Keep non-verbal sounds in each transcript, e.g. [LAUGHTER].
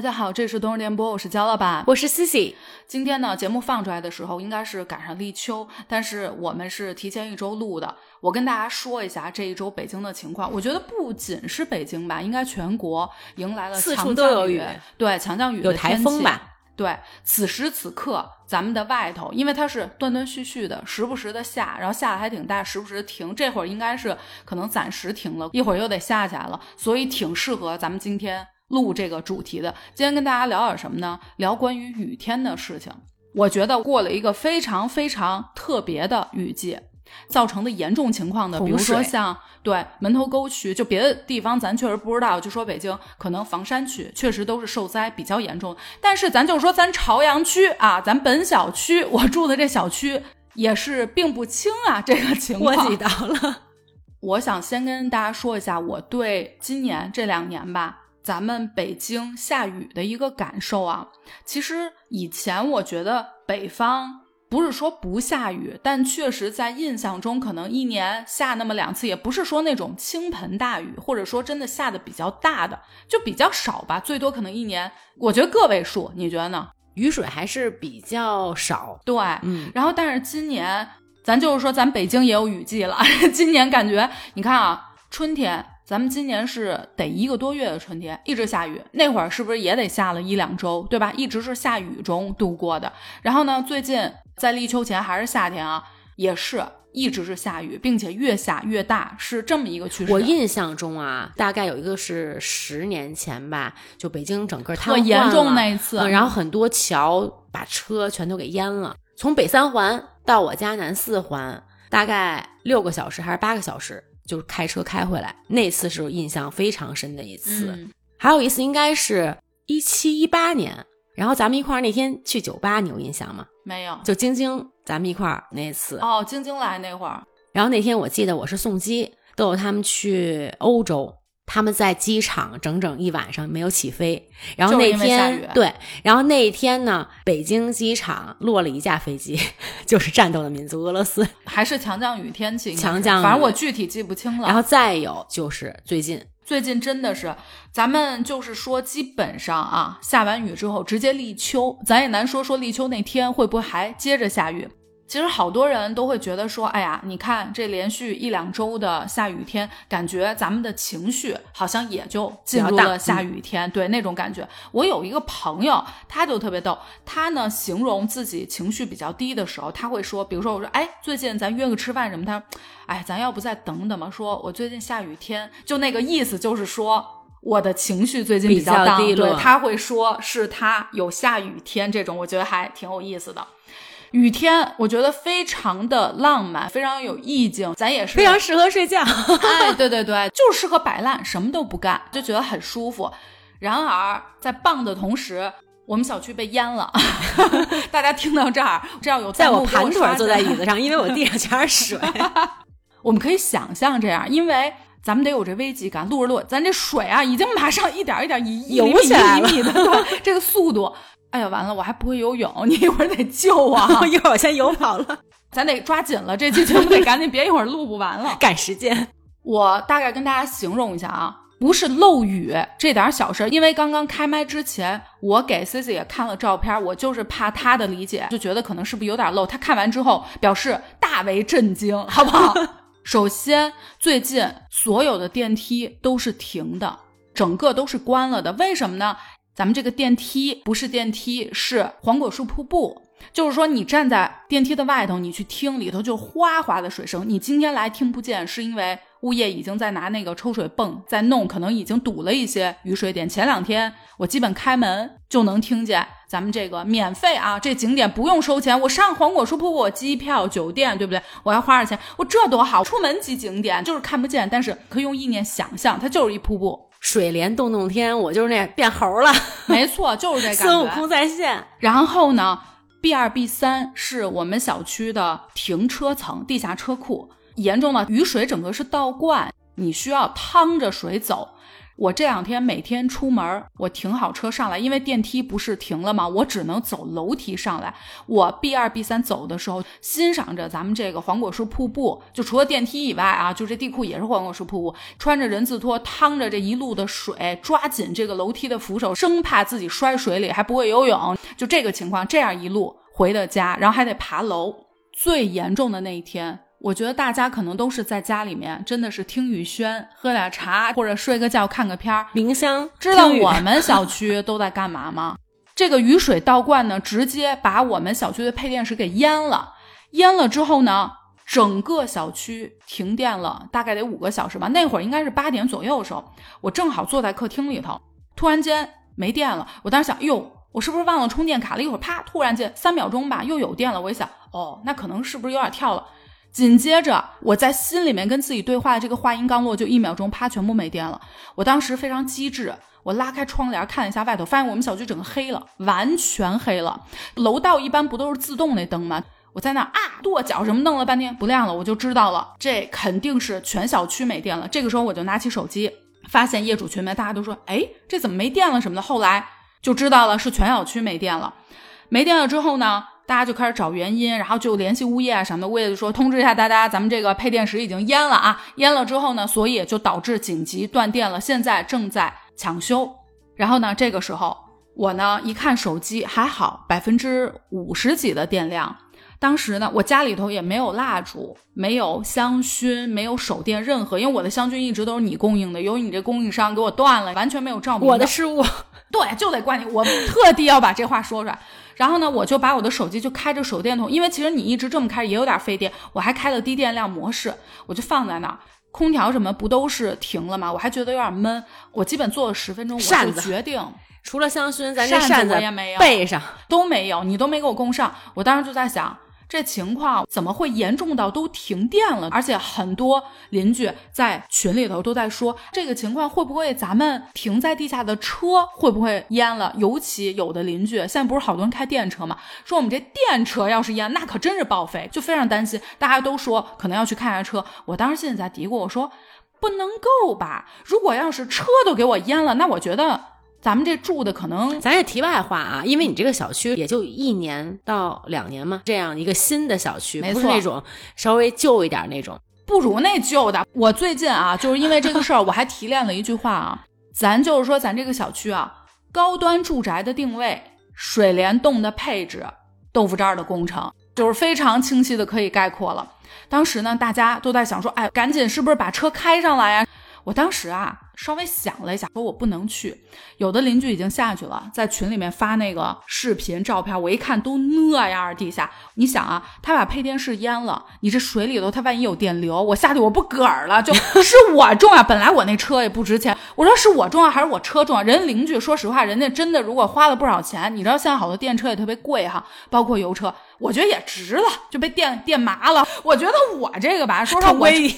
大家好，这是冬日电波，我是焦老板，我是 Cici。今天呢，节目放出来的时候应该是赶上立秋，但是我们是提前一周录的。我跟大家说一下这一周北京的情况，我觉得不仅是北京吧，应该全国迎来了四处都有雨，对强降雨有台风吧？对，此时此刻咱们的外头，因为它是断断续续的，时不时的下，然后下的还挺大，时不时停。这会儿应该是可能暂时停了，一会儿又得下起来了，所以挺适合咱们今天。录这个主题的，今天跟大家聊点什么呢？聊关于雨天的事情。我觉得过了一个非常非常特别的雨季，造成的严重情况的，比如说像对门头沟区，就别的地方咱确实不知道，就说北京可能房山区确实都是受灾比较严重。但是咱就说咱朝阳区啊，咱本小区我住的这小区也是并不轻啊，这个情况。波及到了。[LAUGHS] 我想先跟大家说一下我对今年这两年吧。咱们北京下雨的一个感受啊，其实以前我觉得北方不是说不下雨，但确实在印象中可能一年下那么两次，也不是说那种倾盆大雨，或者说真的下的比较大的，就比较少吧，最多可能一年，我觉得个位数，你觉得呢？雨水还是比较少，对，嗯，然后但是今年咱就是说咱北京也有雨季了，[LAUGHS] 今年感觉你看啊，春天。咱们今年是得一个多月的春天，一直下雨。那会儿是不是也得下了一两周，对吧？一直是下雨中度过的。然后呢，最近在立秋前还是夏天啊，也是一直是下雨，并且越下越大，是这么一个趋势。我印象中啊，大概有一个是十年前吧，就北京整个特严重那一次，然后很多桥把车全都给淹了。从北三环到我家南四环，大概六个小时还是八个小时。就是开车开回来那次是印象非常深的一次，还有一次应该是一七一八年，然后咱们一块儿那天去酒吧，你有印象吗？没有，就晶晶咱们一块儿那次哦，晶晶来那会儿，然后那天我记得我是送机，都有他们去欧洲。他们在机场整整一晚上没有起飞，然后那天对，然后那一天呢，北京机场落了一架飞机，[LAUGHS] 就是战斗的民族俄罗斯，还是强降雨天气，强降雨，反正我具体记不清了。然后再有就是最近，最近真的是，咱们就是说，基本上啊，下完雨之后直接立秋，咱也难说说立秋那天会不会还接着下雨。其实好多人都会觉得说，哎呀，你看这连续一两周的下雨天，感觉咱们的情绪好像也就进入了下雨天，对那种感觉。我有一个朋友，他就特别逗，他呢形容自己情绪比较低的时候，他会说，比如说我说，哎，最近咱约个吃饭什么，他说，哎，咱要不再等等吧？说我最近下雨天，就那个意思就是说我的情绪最近比较低落。他会说是他有下雨天这种，我觉得还挺有意思的。雨天，我觉得非常的浪漫，非常有意境，咱也是非常适合睡觉。哎，对对对，[LAUGHS] 就适合摆烂，什么都不干，就觉得很舒服。然而，在棒的同时，我们小区被淹了。[LAUGHS] 大家听到这儿，这要有在我盘腿坐在椅子上，因为我地上全是水。[LAUGHS] 我们可以想象这样，因为咱们得有这危机感。录着录，咱这水啊，已经马上一点一点一游起来了，这个速度。哎呀，完了，我还不会游泳，你一会儿得救我，一会儿我先游跑了，[LAUGHS] 咱得抓紧了，这期节目得赶紧，别一会儿录不完了，[LAUGHS] 赶时间。我大概跟大家形容一下啊，不是漏雨这点小事，因为刚刚开麦之前，我给 C C 也看了照片，我就是怕她的理解，就觉得可能是不是有点漏。她看完之后表示大为震惊，好不好？[LAUGHS] 首先，最近所有的电梯都是停的，整个都是关了的，为什么呢？咱们这个电梯不是电梯，是黄果树瀑布。就是说，你站在电梯的外头，你去听里头就哗哗的水声。你今天来听不见，是因为物业已经在拿那个抽水泵在弄，可能已经堵了一些雨水点。前两天我基本开门就能听见。咱们这个免费啊，这景点不用收钱。我上黄果树瀑布，机票、酒店，对不对？我要花点钱，我这多好。出门即景点，就是看不见，但是可以用意念想象，它就是一瀑布。水帘洞洞天，我就是那变猴了，[LAUGHS] 没错，就是这感觉。孙悟空在线。然后呢，B 二 B 三是我们小区的停车层，地下车库严重的雨水整个是倒灌，你需要趟着水走。我这两天每天出门，我停好车上来，因为电梯不是停了吗？我只能走楼梯上来。我 B 二 B 三走的时候，欣赏着咱们这个黄果树瀑布，就除了电梯以外啊，就这地库也是黄果树瀑布。穿着人字拖，趟着这一路的水，抓紧这个楼梯的扶手，生怕自己摔水里，还不会游泳。就这个情况，这样一路回的家，然后还得爬楼。最严重的那一天。我觉得大家可能都是在家里面，真的是听雨轩，喝点茶，或者睡个觉，看个片儿，冥想。知道我 [LAUGHS] 们小区都在干嘛吗？这个雨水倒灌呢，直接把我们小区的配电室给淹了。淹了之后呢，整个小区停电了，大概得五个小时吧。那会儿应该是八点左右的时候，我正好坐在客厅里头，突然间没电了。我当时想，哟，我是不是忘了充电卡了？一会儿啪，突然间三秒钟吧，又有电了。我一想，哦，那可能是不是有点跳了？紧接着，我在心里面跟自己对话的这个话音刚落，就一秒钟，啪，全部没电了。我当时非常机智，我拉开窗帘看了一下外头，发现我们小区整个黑了，完全黑了。楼道一般不都是自动那灯吗？我在那啊跺脚什么弄了半天不亮了，我就知道了，这肯定是全小区没电了。这个时候我就拿起手机，发现业主群里面大家都说，哎，这怎么没电了什么的。后来就知道了，是全小区没电了。没电了之后呢？大家就开始找原因，然后就联系物业啊什么的。物业就说通知一下大家，咱们这个配电室已经淹了啊！淹了之后呢，所以就导致紧急断电了，现在正在抢修。然后呢，这个时候我呢一看手机，还好百分之五十几的电量。当时呢，我家里头也没有蜡烛，没有香薰，没有手电，任何，因为我的香薰一直都是你供应的，由于你这供应商给我断了，完全没有照明。我的失误，对，就得怪你，我特地要把这话说出来。然后呢，我就把我的手机就开着手电筒，因为其实你一直这么开也有点费电，我还开了低电量模式，我就放在那儿。空调什么不都是停了吗？我还觉得有点闷，我基本坐了十分钟，我就决定除了香薰，咱这扇子也没有，背上都没有，你都没给我供上。我当时就在想。这情况怎么会严重到都停电了？而且很多邻居在群里头都在说，这个情况会不会咱们停在地下的车会不会淹了？尤其有的邻居现在不是好多人开电车嘛，说我们这电车要是淹，那可真是报废，就非常担心。大家都说可能要去看下车。我当时心里在嘀咕，我说不能够吧？如果要是车都给我淹了，那我觉得。咱们这住的可能，咱也题外话啊，因为你这个小区也就一年到两年嘛，这样一个新的小区，不是那种稍微旧一点那种，不如那旧的。我最近啊，就是因为这个事儿，我还提炼了一句话啊，咱就是说咱这个小区啊，高端住宅的定位、水帘洞的配置、豆腐渣的工程，就是非常清晰的可以概括了。当时呢，大家都在想说，哎，赶紧是不是把车开上来呀？我当时啊。稍微想了一下，说我不能去。有的邻居已经下去了，在群里面发那个视频照片，我一看都那样地下。你想啊，他把配电室淹了，你这水里头他万一有电流，我下去我不嗝儿了？就 [LAUGHS] 是我重要。本来我那车也不值钱，我说是我重要还是我车重要？人邻居说实话，人家真的如果花了不少钱，你知道现在好多电车也特别贵哈，包括油车，我觉得也值了，就被电电麻了。我觉得我这个吧，[LAUGHS] 说实话，我对，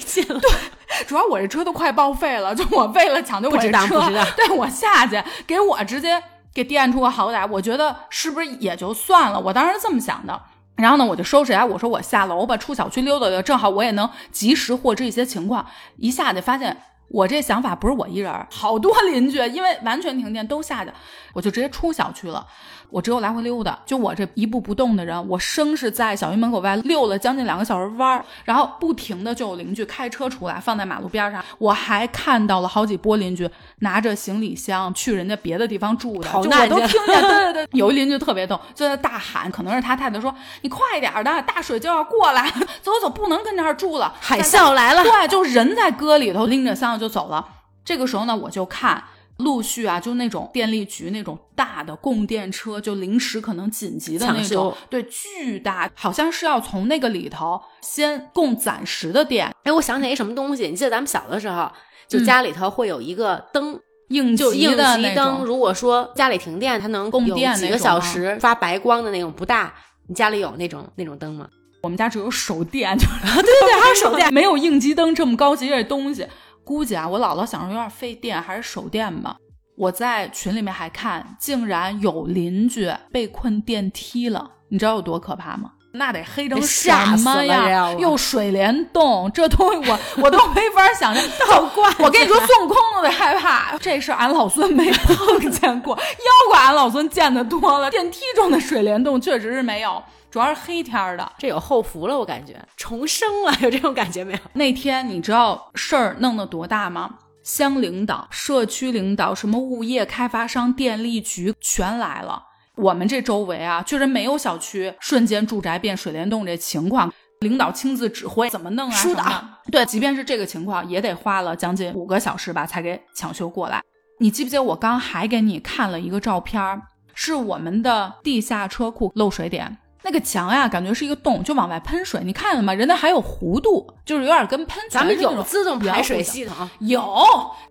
[LAUGHS] 主要我这车都快报废了，[LAUGHS] 就我为了。抢救我这车，对我下去给我直接给电出个好歹，我觉得是不是也就算了？我当时这么想的。然后呢，我就收拾来，我说我下楼吧，出小区溜达溜，正好我也能及时获知一些情况。一下去发现，我这想法不是我一人，好多邻居因为完全停电都下去，我就直接出小区了。我只有来回溜达，就我这一步不动的人，我生是在小区门口外溜了将近两个小时弯儿，然后不停的就有邻居开车出来放在马路边上，我还看到了好几波邻居拿着行李箱去人家别的地方住的，就我都听见，[LAUGHS] 对对对，有一邻居特别逗，就在大喊，可能是他太太说你快点的，大水就要过来，[LAUGHS] 走走，不能跟这儿住了，海啸来了，对，就人在搁里头拎着箱子就走了。这个时候呢，我就看。陆续啊，就那种电力局那种大的供电车，就临时可能紧急的那种，对，巨大，好像是要从那个里头先供暂时的电。哎，我想起一什么东西，你记得咱们小的时候，就家里头会有一个灯，应急应急灯。如果说家里停电，它能供电几个小时，发白光的那种，不大。你家里有那种那种灯吗？我们家只有手电，[LAUGHS] 就对对对，还有手电，[LAUGHS] 没有应急灯这么高级的东西。估计啊，我姥姥想着有点费电，还是手电吧。我在群里面还看，竟然有邻居被困电梯了，你知道有多可怕吗？那得黑成什么呀？我又水帘洞，这东西我 [LAUGHS] 我都没法想象。倒灌我跟你说，孙悟空都得害怕。这事俺老孙没碰见过，[LAUGHS] 妖怪俺老孙见的多了。电梯中的水帘洞确实是没有，主要是黑天儿的。这有后福了，我感觉重生了，有这种感觉没有？那天你知道事儿弄得多大吗？乡领导、社区领导、什么物业开发商、电力局全来了。我们这周围啊，确实没有小区瞬间住宅变水帘洞这情况。领导亲自指挥怎么弄啊？疏导什么的对，即便是这个情况，也得花了将近五个小时吧，才给抢修过来。你记不记得我刚还给你看了一个照片儿，是我们的地下车库漏水点。那个墙呀，感觉是一个洞，就往外喷水。你看了吗？人家还有弧度，就是有点跟喷泉咱们是那种有自动排水系统，有，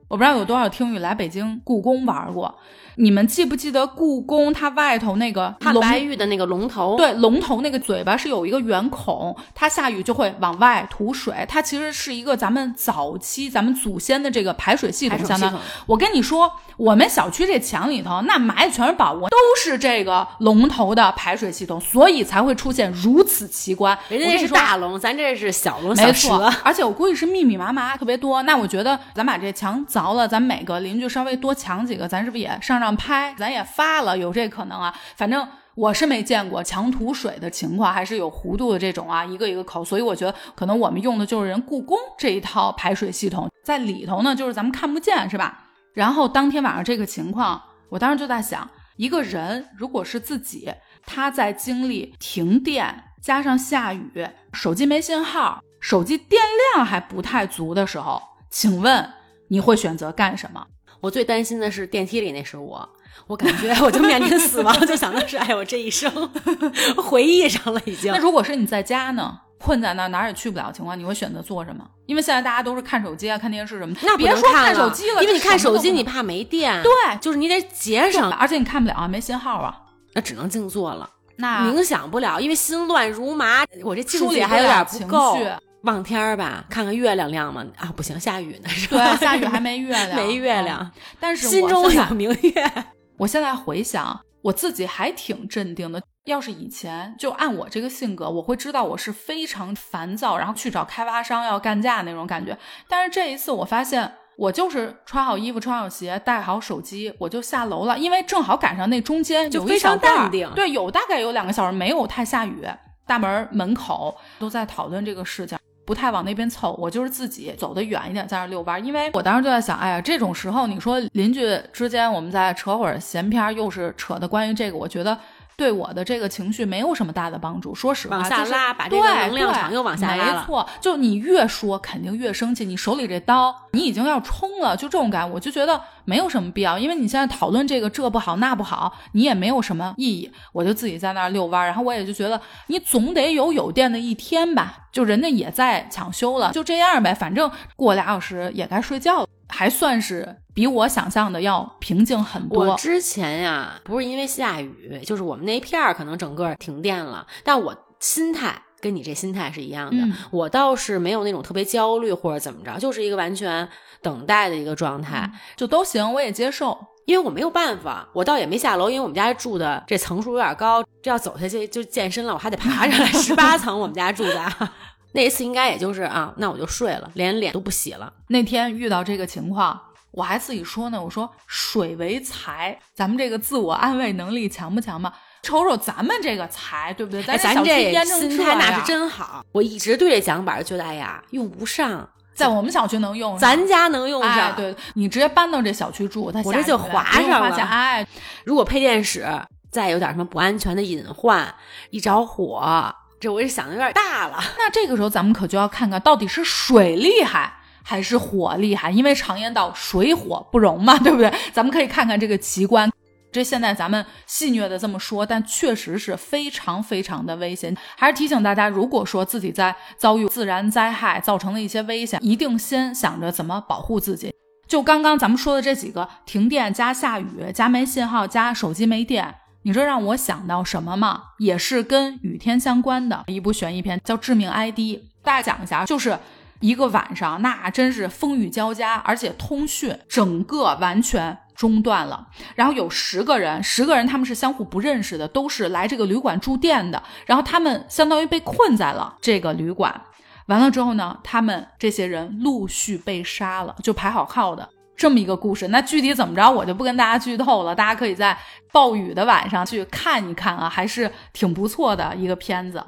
我不知道有多少听友来北京故宫玩过。你们记不记得故宫它外头那个汉白玉的那个龙头，，对，龙头那个嘴巴是有一个圆孔，它下雨就会往外吐水。它其实是一个咱们早期咱们祖先的这个排水系统，相当。我跟你说，我们小区这墙里头那埋的全是宝物，都是这个龙头的排水系统，所以才会出现如此奇观。人家那是大龙，咱这是小龙小没错。，[LAUGHS] 而且我估计是密密麻麻特别多。那我觉得咱把这墙凿了，咱每个邻居稍微多抢几个，咱是不是也上上拍？咱也发了，有这可能啊。反正我是没见过墙吐水的情况，还是有弧度的这种啊，一个一个口。所以我觉得可能我们用的就是人故宫这一套排水系统，在里头呢，就是咱们看不见，是吧？然后当天晚上这个情况，我当时就在想，一个人如果是自己，他在经历停电加上下雨，手机没信号，手机电量还不太足的时候，请问你会选择干什么？我最担心的是电梯里那是我，我感觉我就面临死亡，就想的是，哎，我这一生回忆上了已经那。如果是你在家呢？困在那儿哪儿也去不了的情况，你会选择做什么？因为现在大家都是看手机啊、看电视什么的，那别说看手机了，因为你看手机，你怕没电，对，就是你得节省，而且你看不了啊，没信号啊。那只能静坐了，那冥想不了，因为心乱如麻，我这境梳理不界还有点情不够绪。望天儿吧，看看月亮亮吗？啊，不行，下雨呢，是吧？对，下雨还没月亮，[LAUGHS] 没月嗯亮，但是心中有明月。[LAUGHS] 我现在回想，我自己还挺镇定的。要是以前就按我这个性格，我会知道我是非常烦躁，然后去找开发商要干架那种感觉。但是这一次我发现，我就是穿好衣服、穿好鞋、带好手机，我就下楼了，因为正好赶上那中间就非常淡定对，有大概有两个小时没有太下雨，大门门口都在讨论这个事情。不太往那边凑，我就是自己走得远一点，在那遛弯。因为我当时就在想，哎呀，这种时候你说邻居之间我们再扯会儿闲篇，又是扯的关于这个，我觉得对我的这个情绪没有什么大的帮助。说实话，往下就是拉把这对个能量对场又往下拉了没错，就你越说肯定越生气，你手里这刀你已经要冲了，就这种感，我就觉得没有什么必要，因为你现在讨论这个这不好那不好，你也没有什么意义。我就自己在那儿遛弯儿，然后我也就觉得你总得有有电的一天吧，就人家也在抢修了，就这样呗，反正过俩小时也该睡觉了，还算是比我想象的要平静很多。我之前呀，不是因为下雨，就是我们那片儿可能整个停电了，但我心态跟你这心态是一样的。嗯我倒是没有那种特别焦虑或者怎么着，就是一个完全等待的一个状态。就都行，我也接受。因为我没有办法，我倒也没下楼，因为我们家住的这层数有点高，这要走下去就健身了，我还得爬上来。十八层我们家住的，那一次应该也就是啊，那我就睡了，连脸都不洗了。那天遇到这个情况，我还自己说呢，我说水为财，咱们这个自我安慰能力强不强吧？瞅瞅咱们这个财，对不对？哎，咱小区咱这心态那是真好，我一直对这讲板觉得，哎呀，用不上，在我们小区能用上，咱家能用上。哎，对你直接搬到这小区住，它我这就划上了哎，如果配电室再有点什么不安全的隐患，一着火，这我也想的有点大了。[LAUGHS] 那这个时候咱们可就要看看到底是水厉害。还是火厉害，因为常言道水火不容嘛，对不对？咱们可以看看这个奇观。这现在咱们戏谑的这么说，但确实是非常非常的危险。还是提醒大家，如果说自己在遭遇自然灾害造成的一些危险，一定先想着怎么保护自己。就刚刚咱们说的这几个，停电加下雨加没信号加手机没电，你这让我想到什么吗？也是跟雨天相关的一部悬疑片，叫《致命 ID》。大家讲一下，就是一个晚上，那真是风雨交加，而且通讯整个完全中断了。然后有十个人，十个人他们是相互不认识的，都是来这个旅馆住店的。然后他们相当于被困在了这个旅馆。完了之后呢，他们这些人陆续被杀了，就排好号的这么一个故事。那具体怎么着，我就不跟大家剧透了，大家可以在暴雨的晚上去看一看啊，还是挺不错的一个片子。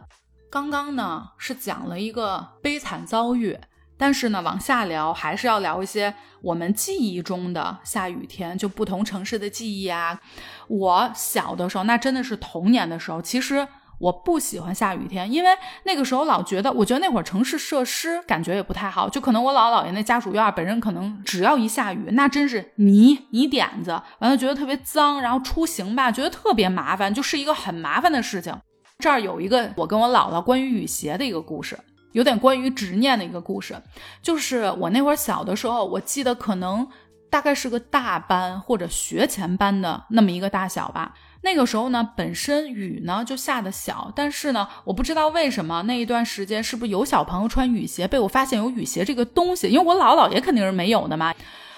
刚刚呢是讲了一个悲惨遭遇，但是呢往下聊还是要聊一些我们记忆中的下雨天，就不同城市的记忆啊。我小的时候，那真的是童年的时候，其实。我不喜欢下雨天，因为那个时候老觉得，我觉得那会儿城市设施感觉也不太好，就可能我姥姥姥爷那家属院本身可能只要一下雨，那真是泥泥点子，完了觉得特别脏，然后出行吧觉得特别麻烦，就是一个很麻烦的事情。这儿有一个我跟我姥姥关于雨鞋的一个故事，有点关于执念的一个故事，就是我那会儿小的时候，我记得可能大概是个大班或者学前班的那么一个大小吧。那个时候呢，本身雨呢就下的小，但是呢，我不知道为什么那一段时间是不是有小朋友穿雨鞋，被我发现有雨鞋这个东西，因为我姥姥爷肯定是没有的嘛，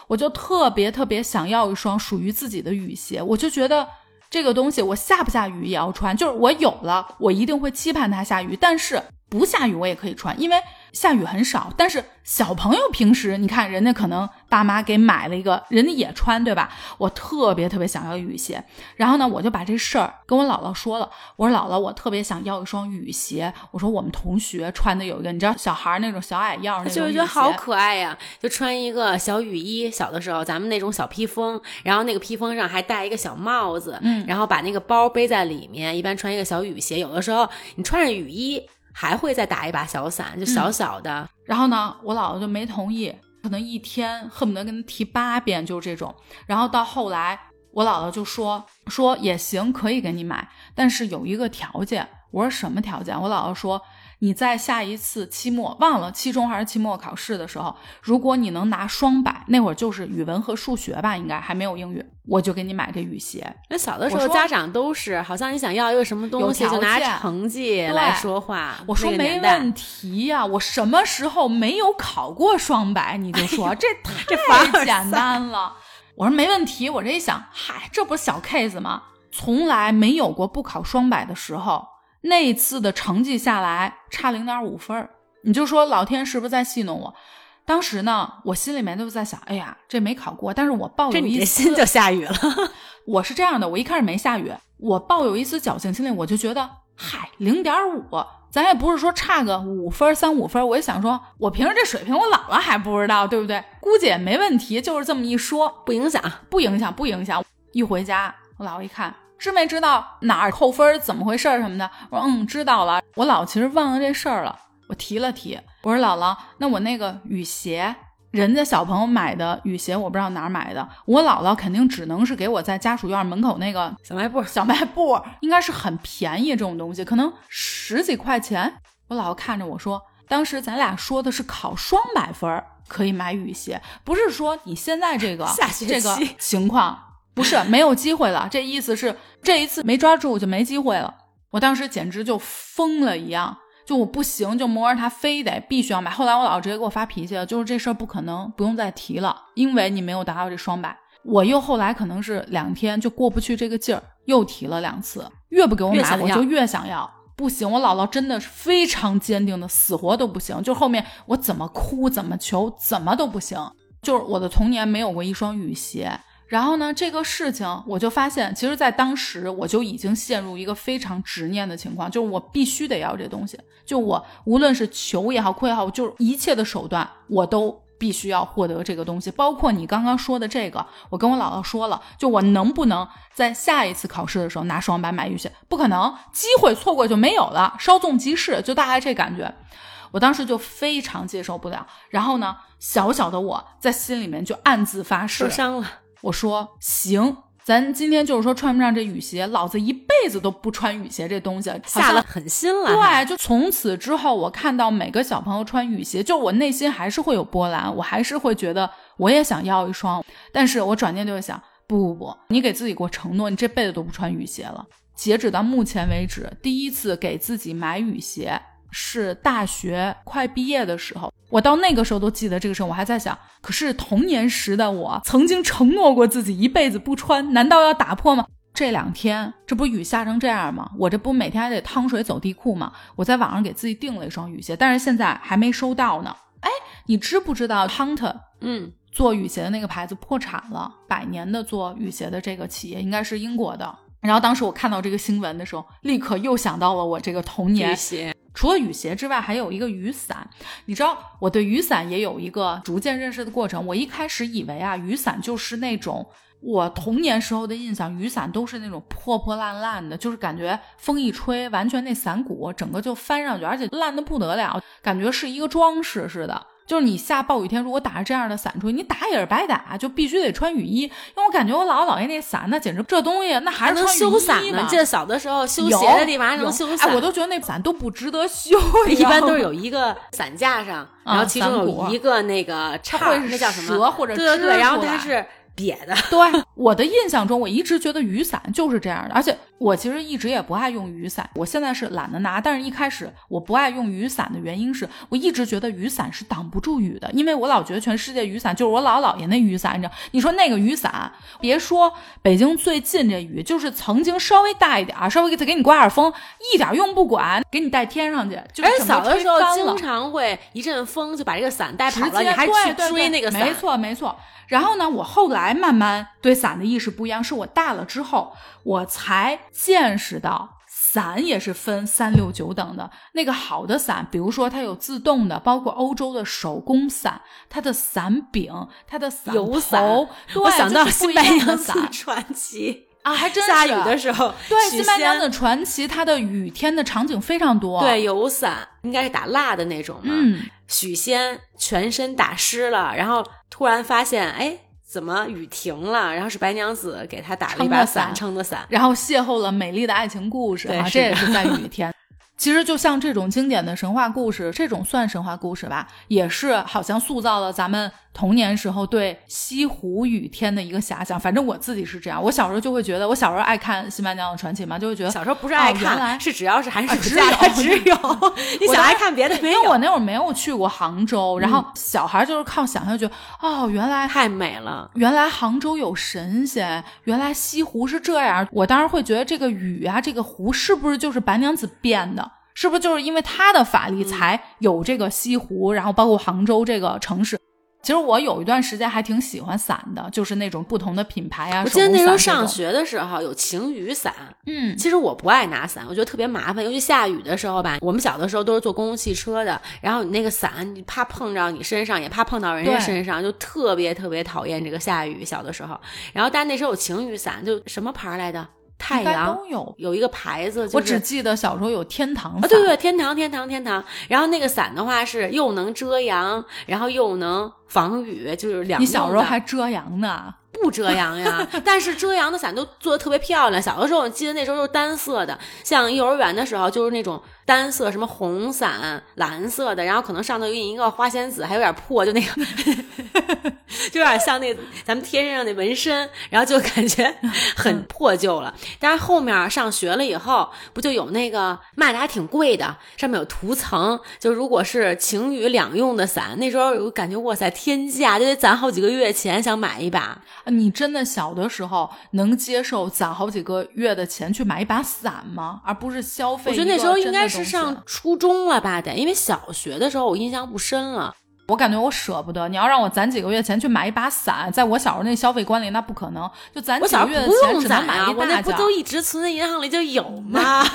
我就特别特别想要一双属于自己的雨鞋，我就觉得这个东西我下不下雨也要穿，就是我有了，我一定会期盼它下雨，但是不下雨我也可以穿，因为。下雨很少，但是小朋友平时你看，人家可能爸妈给买了一个，人家也穿，对吧？我特别特别想要雨鞋，然后呢，我就把这事儿跟我姥姥说了。我说姥姥，我特别想要一双雨鞋。我说我们同学穿的有一个，你知道小孩那种小矮腰那种就觉得好可爱呀，就穿一个小雨衣。小的时候咱们那种小披风，然后那个披风上还戴一个小帽子，嗯，然后把那个包背在里面。一般穿一个小雨鞋，有的时候你穿着雨衣。还会再打一把小伞，就小小的。然后呢，我姥姥就没同意，可能一天恨不得跟他提八遍，就是这种。然后到后来，我姥姥就说说也行，可以给你买，但是有一个条件。我说什么条件？我姥姥说。你在下一次期末忘了期中还是期末考试的时候，如果你能拿双百，那会儿就是语文和数学吧，应该还没有英语，我就给你买这雨鞋。那小的时候家长都是，好像你想要一个什么东西就拿成绩来说话。我说没问题呀，我什么时候没有考过双百？你就说这太简单了。我说没问题，我这一想，嗨，这不是小 case 吗？从来没有过不考双百的时候。那次的成绩下来差零点五分你就说老天是不是在戏弄我？当时呢，我心里面就在想，哎呀，这没考过，但是我抱有一丝心就下雨了。[LAUGHS] 我是这样的，我一开始没下雨，我抱有一丝侥幸心理，我就觉得，嗨，零点五，咱也不是说差个五分三五分，我就想说，我平时这水平，我姥姥还不知道，对不对？估计也没问题，就是这么一说，不影响，不影响，不影响。一回家，我姥姥一看。知没知道哪儿扣分，怎么回事什么的？我说嗯，知道了。我姥其实忘了这事儿了，我提了提。我说姥姥，那我那个雨鞋，人家小朋友买的雨鞋，我不知道哪儿买的。我姥姥肯定只能是给我在家属院门口那个小卖部，小卖部应该是很便宜这种东西，可能十几块钱。我姥姥看着我说，当时咱俩说的是考双百分可以买雨鞋，不是说你现在这个这个情况。不是没有机会了，这意思是这一次没抓住就没机会了。我当时简直就疯了一样，就我不行，就磨着他非得必须要买。后来我姥姥直接给我发脾气了，就是这事儿不可能，不用再提了，因为你没有达到这双百。我又后来可能是两天就过不去这个劲儿，又提了两次，越不给我买我就越想要。不行，我姥姥真的是非常坚定的，死活都不行。就后面我怎么哭怎么求怎么都不行，就是我的童年没有过一双雨鞋。然后呢，这个事情我就发现，其实，在当时我就已经陷入一个非常执念的情况，就是我必须得要这东西。就我无论是求也好，哭也好，就是一切的手段，我都必须要获得这个东西。包括你刚刚说的这个，我跟我姥姥说了，就我能不能在下一次考试的时候拿双百买玉鞋？不可能，机会错过就没有了，稍纵即逝，就大概这感觉。我当时就非常接受不了。然后呢，小小的我在心里面就暗自发誓，受伤了。我说行，咱今天就是说穿不上这雨鞋，老子一辈子都不穿雨鞋这东西，下了狠心了。对，就从此之后，我看到每个小朋友穿雨鞋，就我内心还是会有波澜，我还是会觉得我也想要一双。但是我转念就会想，不不不，你给自己过承诺，你这辈子都不穿雨鞋了。截止到目前为止，第一次给自己买雨鞋是大学快毕业的时候，我到那个时候都记得这个事儿，我还在想，可是童年时的我曾经承诺过自己一辈子不穿，难道要打破吗？这两天这不雨下成这样吗？我这不每天还得趟水走地库吗？我在网上给自己订了一双雨鞋，但是现在还没收到呢。哎，你知不知道 Hunter？嗯，做雨鞋的那个牌子破产了，百年的做雨鞋的这个企业应该是英国的。然后当时我看到这个新闻的时候，立刻又想到了我这个童年。雨鞋除了雨鞋之外，还有一个雨伞。你知道，我对雨伞也有一个逐渐认识的过程。我一开始以为啊，雨伞就是那种。我童年时候的印象，雨伞都是那种破破烂烂的，就是感觉风一吹，完全那伞骨整个就翻上去，而且烂的不得了，感觉是一个装饰似的。就是你下暴雨天，如果打着这样的伞出去，你打也是白打，就必须得穿雨衣。因为我感觉我姥姥姥爷那伞，那简直这东西那还是能修伞呢。记得小的时候修鞋的地方还能修伞，我都觉得那伞都不值得修。一般都是有一个伞架上，然后其中有一个那个叉，那叫什么？折或者对对对，然后它是。瘪的，[LAUGHS] 对我的印象中，我一直觉得雨伞就是这样的，而且我其实一直也不爱用雨伞，我现在是懒得拿。但是一开始我不爱用雨伞的原因是我一直觉得雨伞是挡不住雨的，因为我老觉得全世界雨伞就是我姥姥爷那雨伞，你知道？你说那个雨伞，别说北京最近这雨，就是曾经稍微大一点，稍微再给你刮点风，一点用不管，给你带天上去。而且小的时候经常会一阵风就把这个伞带跑了，你还去追那个伞？没错，没错。然后呢，我后来慢慢对伞的意识不一样，是我大了之后，我才见识到伞也是分三六九等的。那个好的伞，比如说它有自动的，包括欧洲的手工伞，它的伞柄、它的伞油伞，我想到新白娘子传奇啊，还真下雨的时候，对西班牙的传奇，它的雨天的场景非常多。对，有伞应该是打蜡的那种嘛。嗯，许仙全身打湿了，然后。突然发现，哎，怎么雨停了？然后是白娘子给他打了一把伞，撑的伞，然后邂逅了美丽的爱情故事啊！这也是在雨 [LAUGHS] 天。其实就像这种经典的神话故事，这种算神话故事吧，也是好像塑造了咱们童年时候对西湖雨天的一个遐想。反正我自己是这样，我小时候就会觉得，我小时候爱看《新白娘子传奇》嘛，就会觉得小时候不是爱看，是只要是寒暑假只有 [LAUGHS] 你想爱看别的，因为我那会儿没有去过杭州，然后小孩就是靠想象，觉得哦，原来太美了，原来杭州有神仙，原来西湖是这样。我当时会觉得这个雨啊，这个湖是不是就是白娘子变的？是不是就是因为他的法力才有这个西湖，然后包括杭州这个城市？其实我有一段时间还挺喜欢伞的，就是那种不同的品牌啊。我记得那时候上学的时候有晴雨伞，嗯，其实我不爱拿伞，我觉得特别麻烦，尤其下雨的时候吧。我们小的时候都是坐公共汽车的，然后你那个伞，你怕碰着你身上，也怕碰到人家身上，就特别特别讨厌这个下雨。小的时候，然后但那时候有晴雨伞，就什么牌来的？太阳有一个牌子，我只记得小时候有天堂伞，对对，天堂天堂天堂。然后那个伞的话是又能遮阳，然后又能防雨，就是两。你小时候还遮阳呢？不遮阳呀，[LAUGHS] 但是遮阳的伞都做的特别漂亮。小的时候我记得那时候都是单色的，像幼儿园的时候就是那种单色，什么红伞、蓝色的，然后可能上头印一个花仙子，还有点破，就那个，[LAUGHS] 就有点像那咱们贴身上那纹身，然后就感觉很破旧了。但是后面上学了以后，不就有那个卖的还挺贵的，上面有涂层，就如果是晴雨两用的伞，那时候我感觉哇塞天价，就得攒好几个月钱想买一把。你真的小的时候能接受攒好几个月的钱去买一把伞吗？而不是消费？我觉得那时候应该是上初中了吧，得，因为小学的时候我印象不深了。我感觉我舍不得。你要让我攒几个月钱去买一把伞，在我小时候那消费观里，那不可能。就攒几个月的钱只能买一大件。不都一直存在银行里就有吗？[LAUGHS]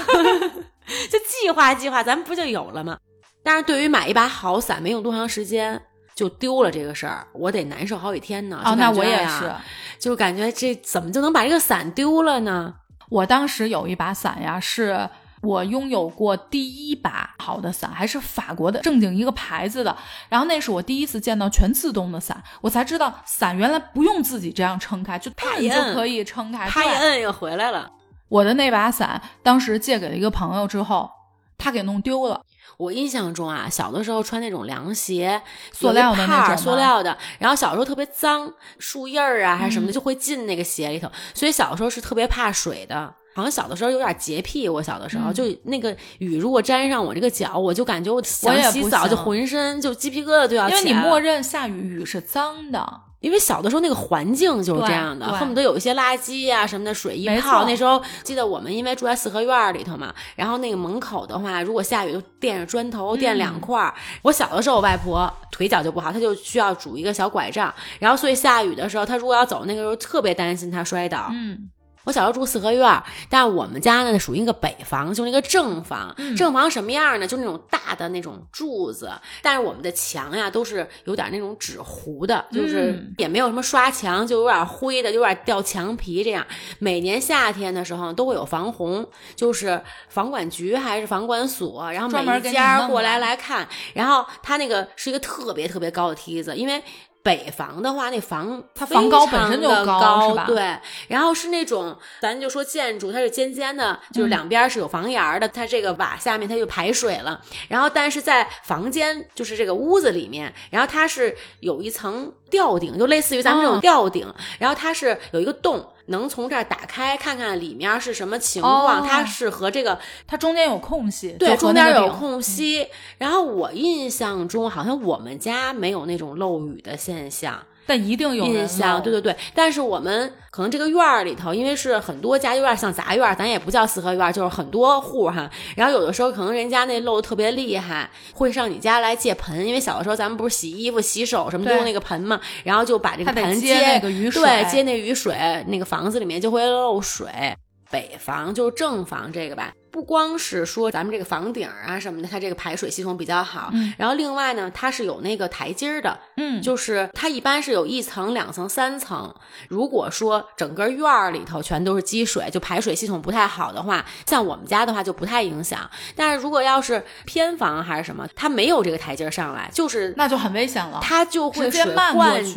就计划计划，咱们不就有了吗？但是对于买一把好伞，没用多长时间。就丢了这个事儿，我得难受好几天呢。哦，那我也是，就感觉这怎么就能把这个伞丢了呢？我当时有一把伞呀，是我拥有过第一把好的伞，还是法国的正经一个牌子的。然后那是我第一次见到全自动的伞，我才知道伞原来不用自己这样撑开，就啪 [LAUGHS] 一就可以撑开，啪一摁又回来了。我的那把伞当时借给了一个朋友之后，他给弄丢了。我印象中啊，小的时候穿那种凉鞋，塑料的那种，塑料的。然后小时候特别脏，树叶儿啊还是什么的就会进那个鞋里头，所以小的时候是特别怕水的。好像小的时候有点洁癖，我小的时候、嗯就那个雨如果沾上我这个脚，我就感觉我我想洗澡就浑身就鸡皮疙瘩都要起来。因为你默认下雨雨是脏的，因为小的时候那个环境就是这样的，恨不得有一些垃圾呀、什么的水一泡。那时候记得我们因为住在四合院里头嘛，然后那个门口的话，如果下雨就垫着砖头，垫两嗯块儿。我小的时候，我外婆腿脚就不好，她就需要拄一个小拐杖，然后所以下雨的时候，她如果要走，那个时候特别担心她摔倒。嗯，我小时候住四合院儿，但我们家呢属于一个北房，就是一个正房。嗯正房什么样呢？就那种大的那种柱子，但是我们的墙呀都是有点那种纸糊的，就是嗯也没有什么刷墙，就有点灰的，有点掉墙皮这样。每年夏天的时候都会有防洪，就是房管局还是房管所，然后每一专门给你弄家过来来看。然后它那个是一个特别特别高的梯子，因为。北房的话，那房它房高本身就非常的高高是吧对，然后是那种咱就说建筑，它是尖尖的，就是嗯两边是有房檐儿的，它这个瓦下面它就排水了。然后但是在房间，就是这个屋子里面，然后它是有一层吊顶，就类似于咱们这种哦吊顶，然后它是有一个洞。能从这儿打开看看里面是什么情况，哦它是和这个它中间有空隙，对，中间有空隙。然后我印象中好像我们家没有那种漏雨的现象。但一定有人印象，对对对。但是我们可能这个院儿里头，因为是很多家，有点像杂院儿，咱也不叫四合院儿，就是很多户哈。然后有的时候可能人家那漏的特别厉害，会上你家来借盆，因为小的时候咱们不是洗衣服、洗手什么都对用那个盆嘛，然后就把这个盆接那个雨水对，接那雨水，那个房子里面就会漏水。北房就是正房这个吧，不光是说咱们这个房顶啊什么的，它这个排水系统比较好，嗯然后另外呢，它是有那个台阶儿的，嗯，就是它一般是有一层、两层、三层。如果说整个院儿里头全都是积水，就排水系统不太好的话，像我们家的话就不太影响。但是如果要是偏房还是什么，它没有这个台阶儿上来，就是那就很危险了。它就会水灌进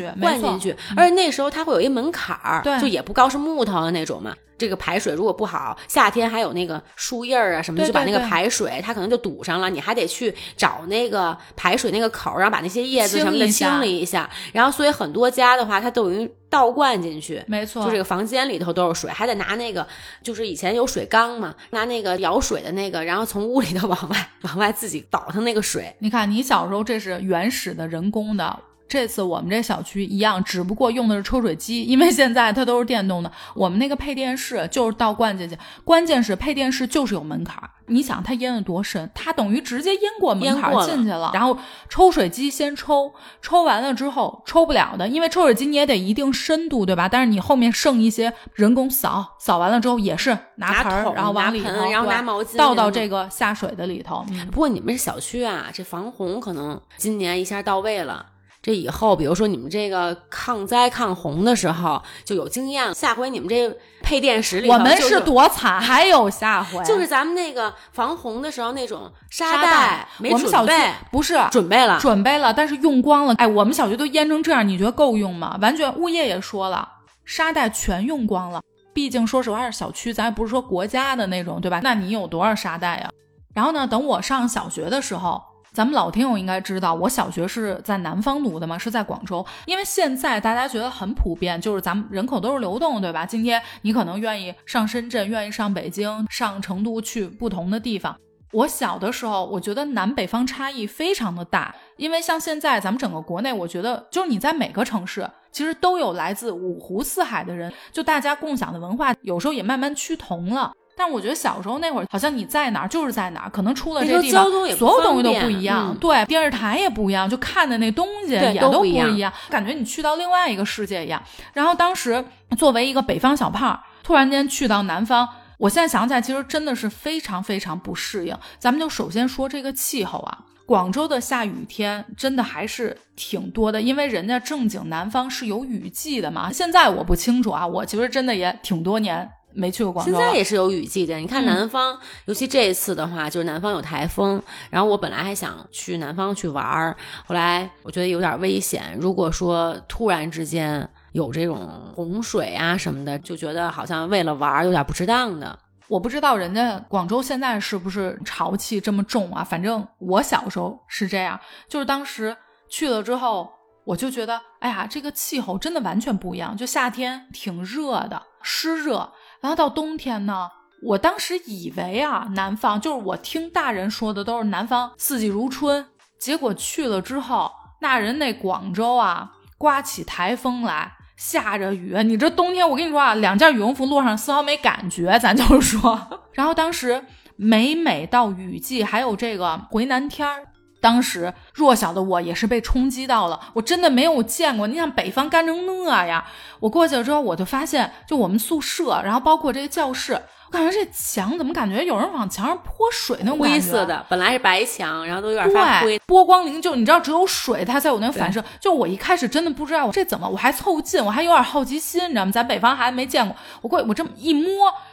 去，而且那时候它会有一门槛儿，对就也不高，是木头的那种嘛。这个排水如果不好，夏天还有那个树叶儿啊什么的，对就把那个排水它可能就堵上了，你还得去找那个排水那个口，然后把那些叶子什么的清理一下。然后所以很多家的话，它都有于倒灌进去。没错，就这个房间里头都是水，还得拿那个，就是以前有水缸嘛，拿那个舀水的那个，然后从屋里头 [LAUGHS] 往外往外自己倒腾那个水。你看，你小时候这是原始的人工的，这次我们这小区一样，只不过用的是抽水机，因为现在它都是电动的。我们那个配电室就是倒灌进去，关键是配电室就是有门槛儿。你想它淹得多深？它等于直接淹过门槛儿进去了，然后抽水机先抽，抽完了之后抽不了的，因为抽水机你也得一定深度，对吧？但是你后面剩一些人工扫，扫完了之后也是拿拿盆儿，然后往里头，然后对拿毛巾倒到这个下水的里头。嗯不过你们这小区啊，这防洪可能今年一下到位了。这以后，比如说你们这个抗灾抗洪的时候就有经验了。下回你们这配电室里头我们是多惨，还有下回就是咱们那个防洪的时候那种沙沙袋没准我们小区备，不是准备了，准备了，但是用光了。哎，我们小区都淹成这样，你觉得够用吗？完全，物业也说了，沙袋全用光了。毕竟说实话是小区，咱也不是说国家的那种，对吧？那你有多少沙袋呀？然后呢，等我上小学的时候。咱们老听友应该知道，我小学是在南方读的嘛，是在广州。因为现在大家觉得很普遍，就是咱们人口都是流动，对吧？今天你可能愿意上深圳，愿意上北京，上成都，去不同的地方。我小的时候，我觉得南北方差异非常的大，因为像现在咱们整个国内，我觉得就是你在每个城市，其实都有来自五湖四海的人，就大家共享的文化，有时候也慢慢趋同了。但我觉得小时候那会儿，好像你在哪儿就是在哪儿，可能出了这地方交通也，所有东西都不一样。嗯对，电视台也不一样，就看的那东西也都不一样一样，感觉你去到另外一个世界一样。然后当时作为一个北方小胖儿，突然间去到南方。我现在想起来，其实真的是非常非常不适应。咱们就首先说这个气候啊，广州的下雨天真的还是挺多的，因为人家正经南方是有雨季的嘛。现在我不清楚啊，我其实真的也挺多年没去过广州现。在也是有雨季的。你看嗯南方，尤其这一次的话，就是南方有台风，然后我本来还想去南方去玩儿，后来我觉得有点危险。如果说突然之间有这种洪水啊什么的，就觉得好像为了玩儿有点不值当的。我不知道人家广州现在是不是潮气这么重啊？反正我小时候是这样，就是当时去了之后，我就觉得，哎呀，这个气候真的完全不一样。就夏天挺热的，湿热，然后到冬天呢，我当时以为啊，南方就是我听大人说的都是南方四季如春，结果去了之后，那人那广州啊，刮起台风来，下着雨，你这冬天我跟你说啊，两件羽绒服落上丝毫没感觉，咱就是说。[LAUGHS] 然后当时每每到雨季，还有这个回南天儿。当时弱小的我也是被冲击到了，我真的没有见过。你像北方干成那样，我过去了之后，我就发现，就我们宿舍，然后包括这个教室，我感觉这墙怎么感觉有人往墙上泼水那种灰色的，本来是白墙，然后都有点发灰，波光粼就你知道，只有水它才有那个反射。就我一开始真的不知道这怎么，我还凑近，我还有点好奇心，你知道吗？咱北方孩子没见过，我过去我这么一摸，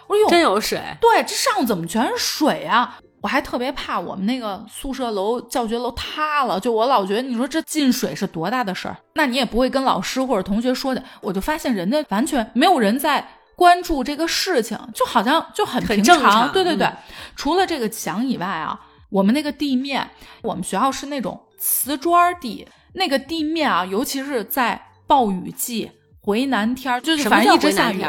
我说哟，真有水。对，这上怎么全是水啊？我还特别怕我们那个宿舍楼、教学楼塌了，就我老觉得，你说这进水是多大的事儿？那你也不会跟老师或者同学说的。我就发现人家完全没有人在关注这个事情，就好像就很平常。对对对，除了这个墙以外啊，我们那个地面，我们学校是那种瓷砖地，那个地面啊，尤其是在暴雨季、回南天儿，就是反正一直下雨。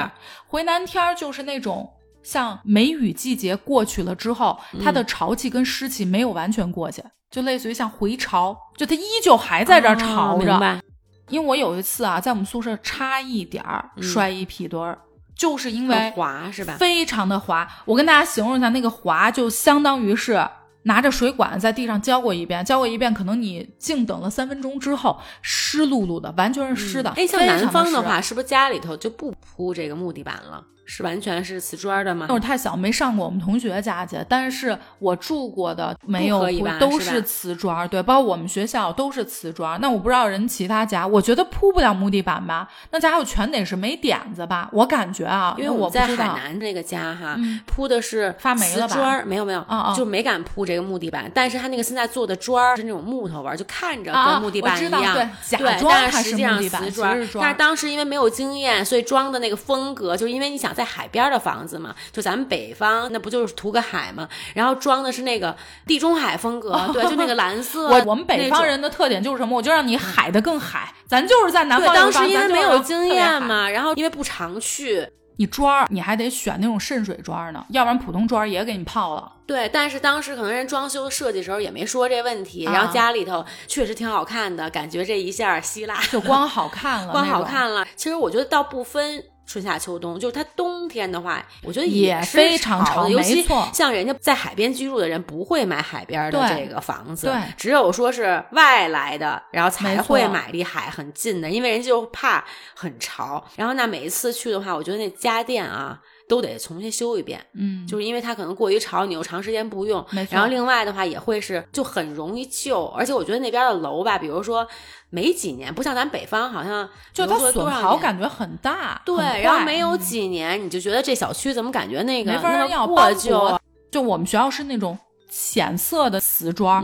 回南天儿就是那种。像梅雨季节过去了之后，它的潮气跟湿气没有完全过去，就类似于像回潮，就它依旧还在这儿潮着。因为我有一次啊，在我们宿舍差一点儿摔一屁墩儿，就是因为滑是吧？非常的滑。我跟大家形容一下，那个滑就相当于是拿着水管在地上浇过一遍，浇过一遍，可能你静等了三分钟之后，湿漉漉的，完全是湿的。哎，像南方的话，是不是家里头就不铺这个木地板了？是完全是瓷砖的吗？那会儿太小，没上过我们同学家去。但是我住过的没有都是瓷砖，对，包括我们学校都是瓷砖。那我不知道人其他家，我觉得铺不了木地板吧？那家伙全得是没点子吧？我感觉啊，因为我在海南这个家哈，铺的是发霉了砖，没有没有，就没敢铺这个木地板。但是他那个现在做的砖是那种木头纹，就看着跟木地板一样，对，假装它是实际上瓷砖。但是当时因为没有经验，所以装的那个风格，就是因为你想。在海边的房子嘛，就咱们北方那不就是图个海嘛？然后装的是那个地中海风格，对，就那个蓝色。[LAUGHS] 我我们北方人的特点就是什么？我就让你海的更海。咱就是在南方。当时因为没有经验嘛，然后因为不常去，你砖你还得选那种渗水砖呢，要不然普通砖也给你泡了。对，但是当时可能人装修设计时候也没说这问题，然后家里头确实挺好看的，感觉这一下希腊就光好看了，[LAUGHS] 光好看了。其实我觉得倒不分。春夏秋冬，就是它冬天的话，我觉得也非常潮，尤其像人家在海边居住的人，不会买海边的这个房子，对，只有说是外来的，然后才会买离海很近的，因为人家就怕很潮。然后那每一次去的话，我觉得那家电啊。都得重新修一遍，嗯，就是因为它可能过于潮，你又长时间不用，然后另外的话也会是就很容易旧，而且我觉得那边的楼吧，比如说没几年，不像咱北方，好像就它损耗感觉很大，对，然后没有几年，你就觉得这小区怎么感觉那个没法要破旧？就我们学校是那种浅色的瓷砖，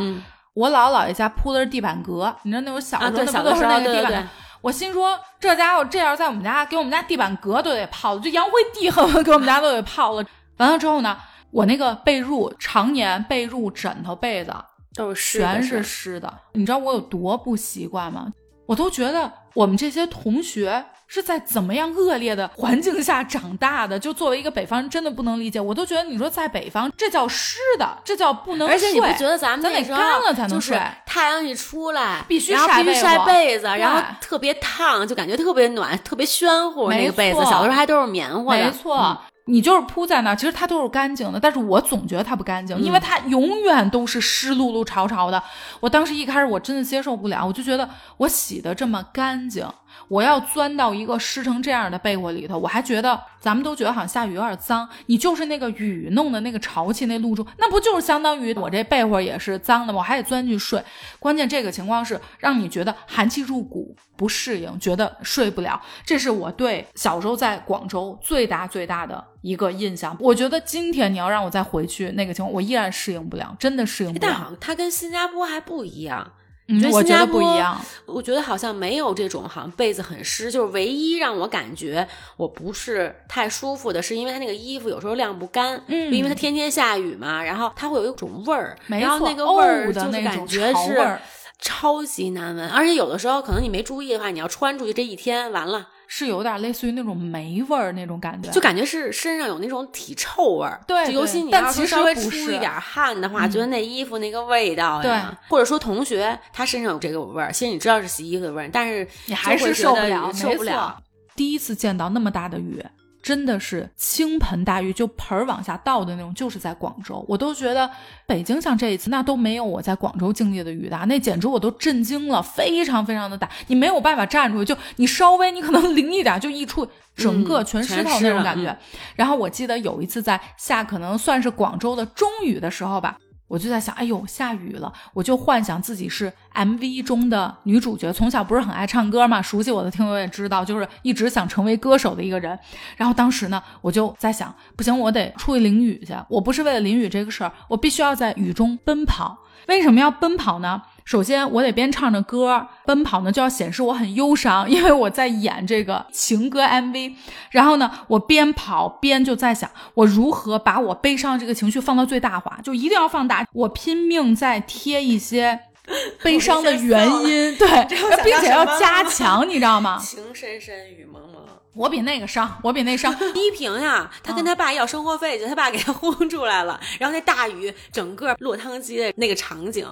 我姥姥姥爷家铺的是地板革，你知道那种小的小的时候那个地板。我心说，这家伙这要在我们家，给我们家地板革都得泡了，就杨辉地恨不得给我们家都得泡了。完了之后呢，我那个被褥常年被褥、枕头、被子都是全是湿的，你知道我有多不习惯吗？我都觉得我们这些同学。是在怎么样恶劣的环境下长大的？就作为一个北方人，真的不能理解。我都觉得你说在北方，这叫湿的，这叫不能睡。而且你不觉得咱们咱得干了才能睡？太阳一出来，必须晒被晒被子，然后特别烫，就感觉特别暖，特别暄乎。那个被子小的时候还都是棉花的。没错。你就是铺在那儿，其实它都是干净的，但是我总觉得它不干净，因为它永远都是湿漉漉、潮潮的。我当时一开始我真的接受不了，我就觉得我洗的这么干净，我要钻到一个湿成这样的被窝里头，我还觉得咱们都觉得好像下雨有点脏，你就是那个雨弄的那个潮气那露珠，那不就是相当于我这被窝也是脏的吗？我还得钻进去睡。关键这个情况是让你觉得寒气入骨。不适应，觉得睡不了，这是我对小时候在广州最大最大的一个印象。我觉得今天你要让我再回去那个情况，我依然适应不了，真的适应不了。但好它跟新加坡还不一样，你觉得新加坡不一样？我觉得好像没有这种，好像被子很湿。就是唯一让我感觉我不是太舒服的，是因为它那个衣服有时候晾不干，嗯，因为它天天下雨嘛，然后它会有一种味儿，然后那个味儿就是感觉是。超级难闻，而且有的时候可能你没注意的话，你要穿出去这一天完了是有点类似于那种霉味儿那种感觉，就感觉是身上有那种体臭味儿。对就尤其你但其实要是稍微出一点汗的话，嗯觉得那衣服那个味道呀，或者说同学他身上有这个味儿，其实你知道是洗衣服的味儿，但是你还是受不了，受不了。第一次见到那么大的雨，真的是倾盆大雨，就盆儿往下倒的那种，就是在广州，我都觉得北京像这一次那都没有我在广州经历的雨大，那简直我都震惊了，非常非常的大，你没有办法站出去，就你稍微你可能淋一点就溢出。整个嗯全湿透那种感觉，嗯然后我记得有一次在下可能算是广州的中雨的时候吧，我就在想，哎呦，下雨了，我就幻想自己是 MV 中的女主角。从小不是很爱唱歌嘛，熟悉我的听友也知道，就是一直想成为歌手的一个人。然后当时呢，我就在想，不行，我得出去淋雨去。我不是为了淋雨这个事儿，我必须要在雨中奔跑。为什么要奔跑呢？首先，我得边唱着歌奔跑呢，就要显示我很忧伤，[LAUGHS] 因为我在演这个情歌 MV。然后呢，我边跑边就在想，我如何把我悲伤的这个情绪放到最大化，就一定要放大。我拼命在贴一些 [LAUGHS] 悲伤的原因，对，并且要加强，你知道吗？情深深雨蒙蒙。我比那个伤，[LAUGHS] 我比那伤。依萍呀，[LAUGHS] 他跟他爸要生活费去，[LAUGHS] 他爸给他轰出来了，然后那大雨，整个落汤鸡的那个场景，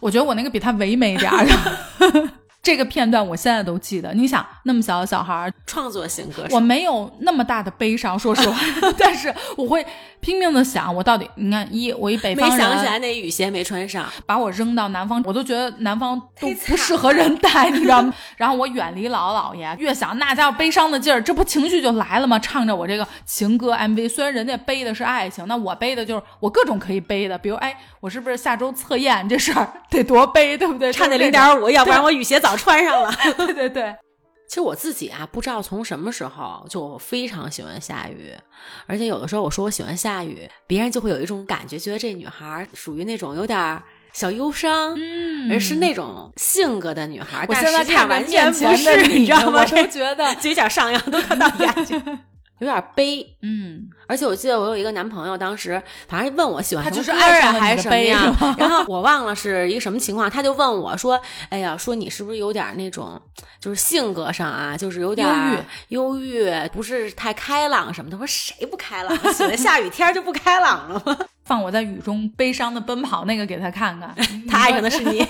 我觉得我那个比他唯美一点儿的。这个片段我现在都记得。你想，那么小的小孩儿，创作型歌手。我没有那么大的悲伤，说实话，[LAUGHS] 但是我会拼命的想，我到底，你看，一我一北没方人，想起来那雨鞋没穿上，把我扔到南方，我都觉得南方都不适合人待，你知道吗？[LAUGHS] 然后我远离姥姥姥爷，越想那家伙悲伤的劲儿，这不情绪就来了吗？唱着我这个情歌 MV，虽然人家背的是爱情，那我背的就是我各种可以背的，比如哎，我是不是下周测验这事儿 [LAUGHS] 得多背，对不对？差那零点五，要不然我雨鞋早穿上了。[LAUGHS] 对 [LAUGHS] 对对，其实我自己啊，不知道从什么时候就非常喜欢下雨，而且有的时候我说我喜欢下雨，别人就会有一种感觉，觉得这女孩儿属于那种有点儿小忧伤，嗯而是那种性格的女孩。我但现在完全不是，你知道吗？我都觉得，[LAUGHS] 嘴角上扬都看到眼睛，有点悲。嗯，而且我记得我有一个男朋友，当时反正问我喜欢他就是爱上还是什么的悲样是吗，[LAUGHS] 然后我忘了是一个什么情况，他就问我说：“哎呀，说你是不是有点那种，就是性格上啊，就是有点忧郁，不是太开朗什么的。”我说谁不开朗？喜欢下雨天就不开朗了吗？[LAUGHS] 放我在雨中悲伤的奔跑那个给他看看，[LAUGHS] 他爱上的是你。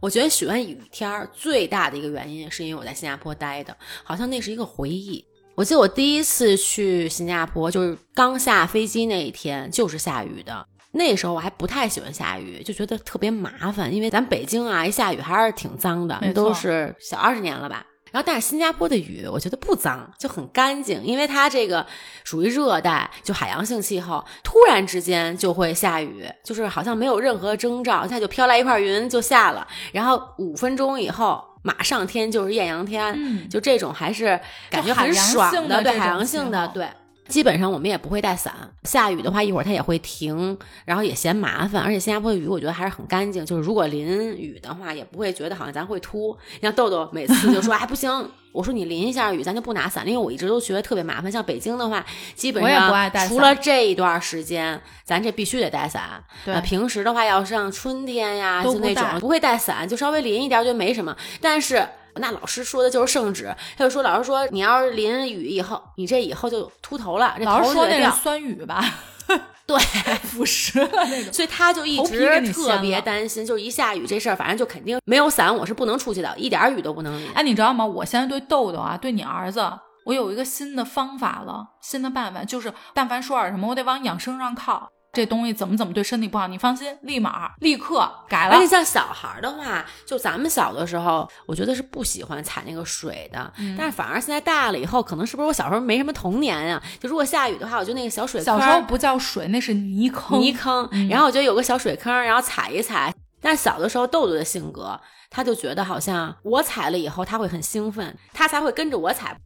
我觉得喜欢雨天儿最大的一个原因，是因为我在新加坡待的，好像那是一个回忆。我记得我第一次去新加坡，就是刚下飞机那一天，就是下雨的。那时候我还不太喜欢下雨，就觉得特别麻烦，因为咱北京啊，一下雨还是挺脏的，都是小二十年了吧。然后，但是新加坡的雨，我觉得不脏，就很干净，因为它这个属于热带，就海洋性气候，突然之间就会下雨，就是好像没有任何征兆，它就飘来一块云就下了，然后五分钟以后，马上天就是艳阳天，嗯就这种还是感觉很爽的，对海洋性的，对。基本上我们也不会带伞，下雨的话一会儿它也会停，然后也嫌麻烦，而且新加坡的雨我觉得还是很干净，就是如果淋雨的话也不会觉得好像咱会秃。像豆豆每次就说 [LAUGHS] 哎不行，我说你淋一下雨咱就不拿伞，因为我一直都觉得特别麻烦。像北京的话，基本上不爱带伞除了这一段时间，咱这必须得带伞。对呃，平时的话要上春天呀，就那种不会带伞，就稍微淋一点就没什么。但是那老师说的就是圣旨，他就说老师说你要是淋雨以后，你这以后就秃头了，这老师说那是。酸雨吧？[LAUGHS] 对，[LAUGHS] 腐蚀了那种。所以他就一直特别担心，就是一下雨这事儿，反正就肯定没有伞，我是不能出去的，一点儿雨都不能淋。哎，你知道吗？我现在对豆豆啊，对你儿子，我有一个新的方法了，新的办法，就是但凡说点什么，我得往养生上靠。这东西怎么怎么对身体不好，你放心，立马立刻改了而且。像小孩儿的话，就咱们小的时候，我觉得是不喜欢踩那个水的。嗯但是反而现在大了以后，可能是不是我小时候没什么童年呀、就如果下雨的话，我就那个小水坑，小时候不叫水，那是泥坑。泥坑，嗯然后我觉得有个小水坑，然后踩一踩。但是小的时候，豆豆的性格，他就觉得好像我踩了以后，他会很兴奋，他才会跟着我踩。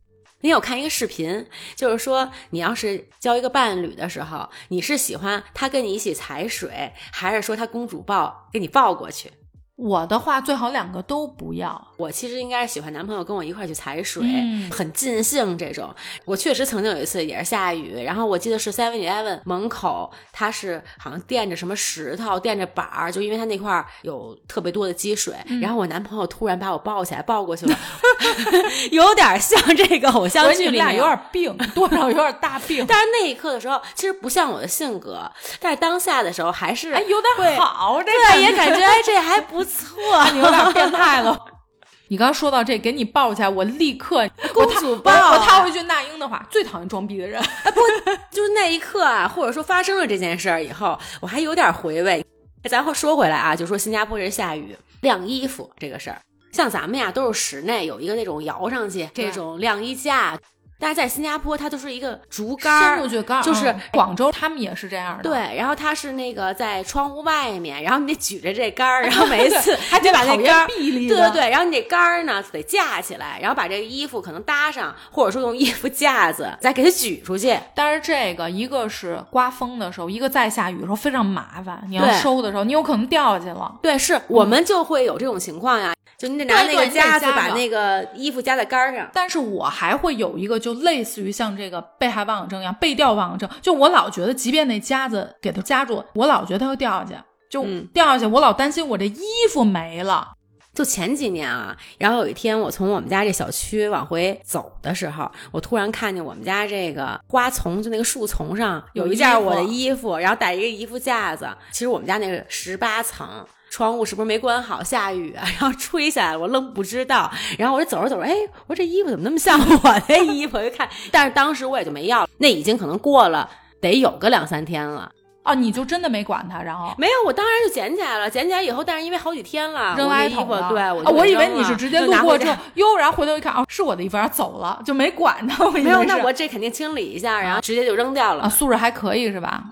你有看一个视频，就是说你要是交一个伴侣的时候，你是喜欢他跟你一起踩水，还是说他公主抱给你抱过去？我的话最好两个都不要。我其实应该是喜欢男朋友跟我一块儿去踩水，嗯很尽兴这种。我确实曾经有一次也是下雨，然后我记得是 Seven Eleven 门口，它是好像垫着什么石头，垫着板儿，就因为它那块儿有特别多的积水。嗯然后我男朋友突然把我抱起来抱过去了，[LAUGHS] 有点像这个偶像剧里面俩有点病，多少有点大病。[LAUGHS] 但是那一刻的时候，其实不像我的性格，但是当下的时候还是哎，有点好，这对，也感觉哎这还不错，你 [LAUGHS] 有点变态了。[LAUGHS] 你刚说到这，给你抱起来，我立刻公主抱啊我套回去那英的话，最讨厌装逼的人。不就是那一刻啊，或者说发生了这件事儿以后，我还有点回味。咱话说回来啊，就说新加坡这下雨晾衣服这个事儿，像咱们呀都是室内有一个那种摇上去这种晾衣架，但是在新加坡它就是一个竹竿儿，伸出去杆儿，就是嗯广州他们也是这样的。对，然后它是那个在窗户外面，然后你得举着这杆儿，然后每一次 [LAUGHS] 还得把那杆儿，对对对，然后你这杆儿呢得架起来，然后把这个衣服可能搭上，或者说用衣服架子再给它举出去。但是这个一个是刮风的时候，一个在下雨的时候非常麻烦，你要收的时候，你有可能掉下去了。对，是我们就会有这种情况呀，就你得拿那个夹子把那个衣服夹在杆儿上。但是我还会有一个，就类似于像这个被害妄想症一样，被吊妄想症。就我老觉得，即便那夹子给它夹住，我老觉得它会掉下去，就嗯掉下去，我老担心我这衣服没了。就前几年啊，然后有一天我从我们家这小区往回走的时候，我突然看见我们家这个花丛，就那个树丛上有一件我的服衣服，然后带一个衣服架子。其实我们家那个十八层。窗户是不是没关好？下雨啊，[LAUGHS] 然后吹下来，我愣不知道。然后我就走着走着，哎，我说这衣服怎么那么像我的衣服？我就看，但是当时我也就没要，那已经可能过了得有个两三天了。哦，你就真的没管它，然后没有，我当然就捡起来了。捡起来以后，但是因为好几天了，扔垃圾桶了。对，我啊我以为你是直接路过之后哟，然后回头一看，哦，是我的衣服，然后走了，就没管它。我没有，那我这肯定清理一下，然后直接就扔掉了。啊，素质还可以是吧？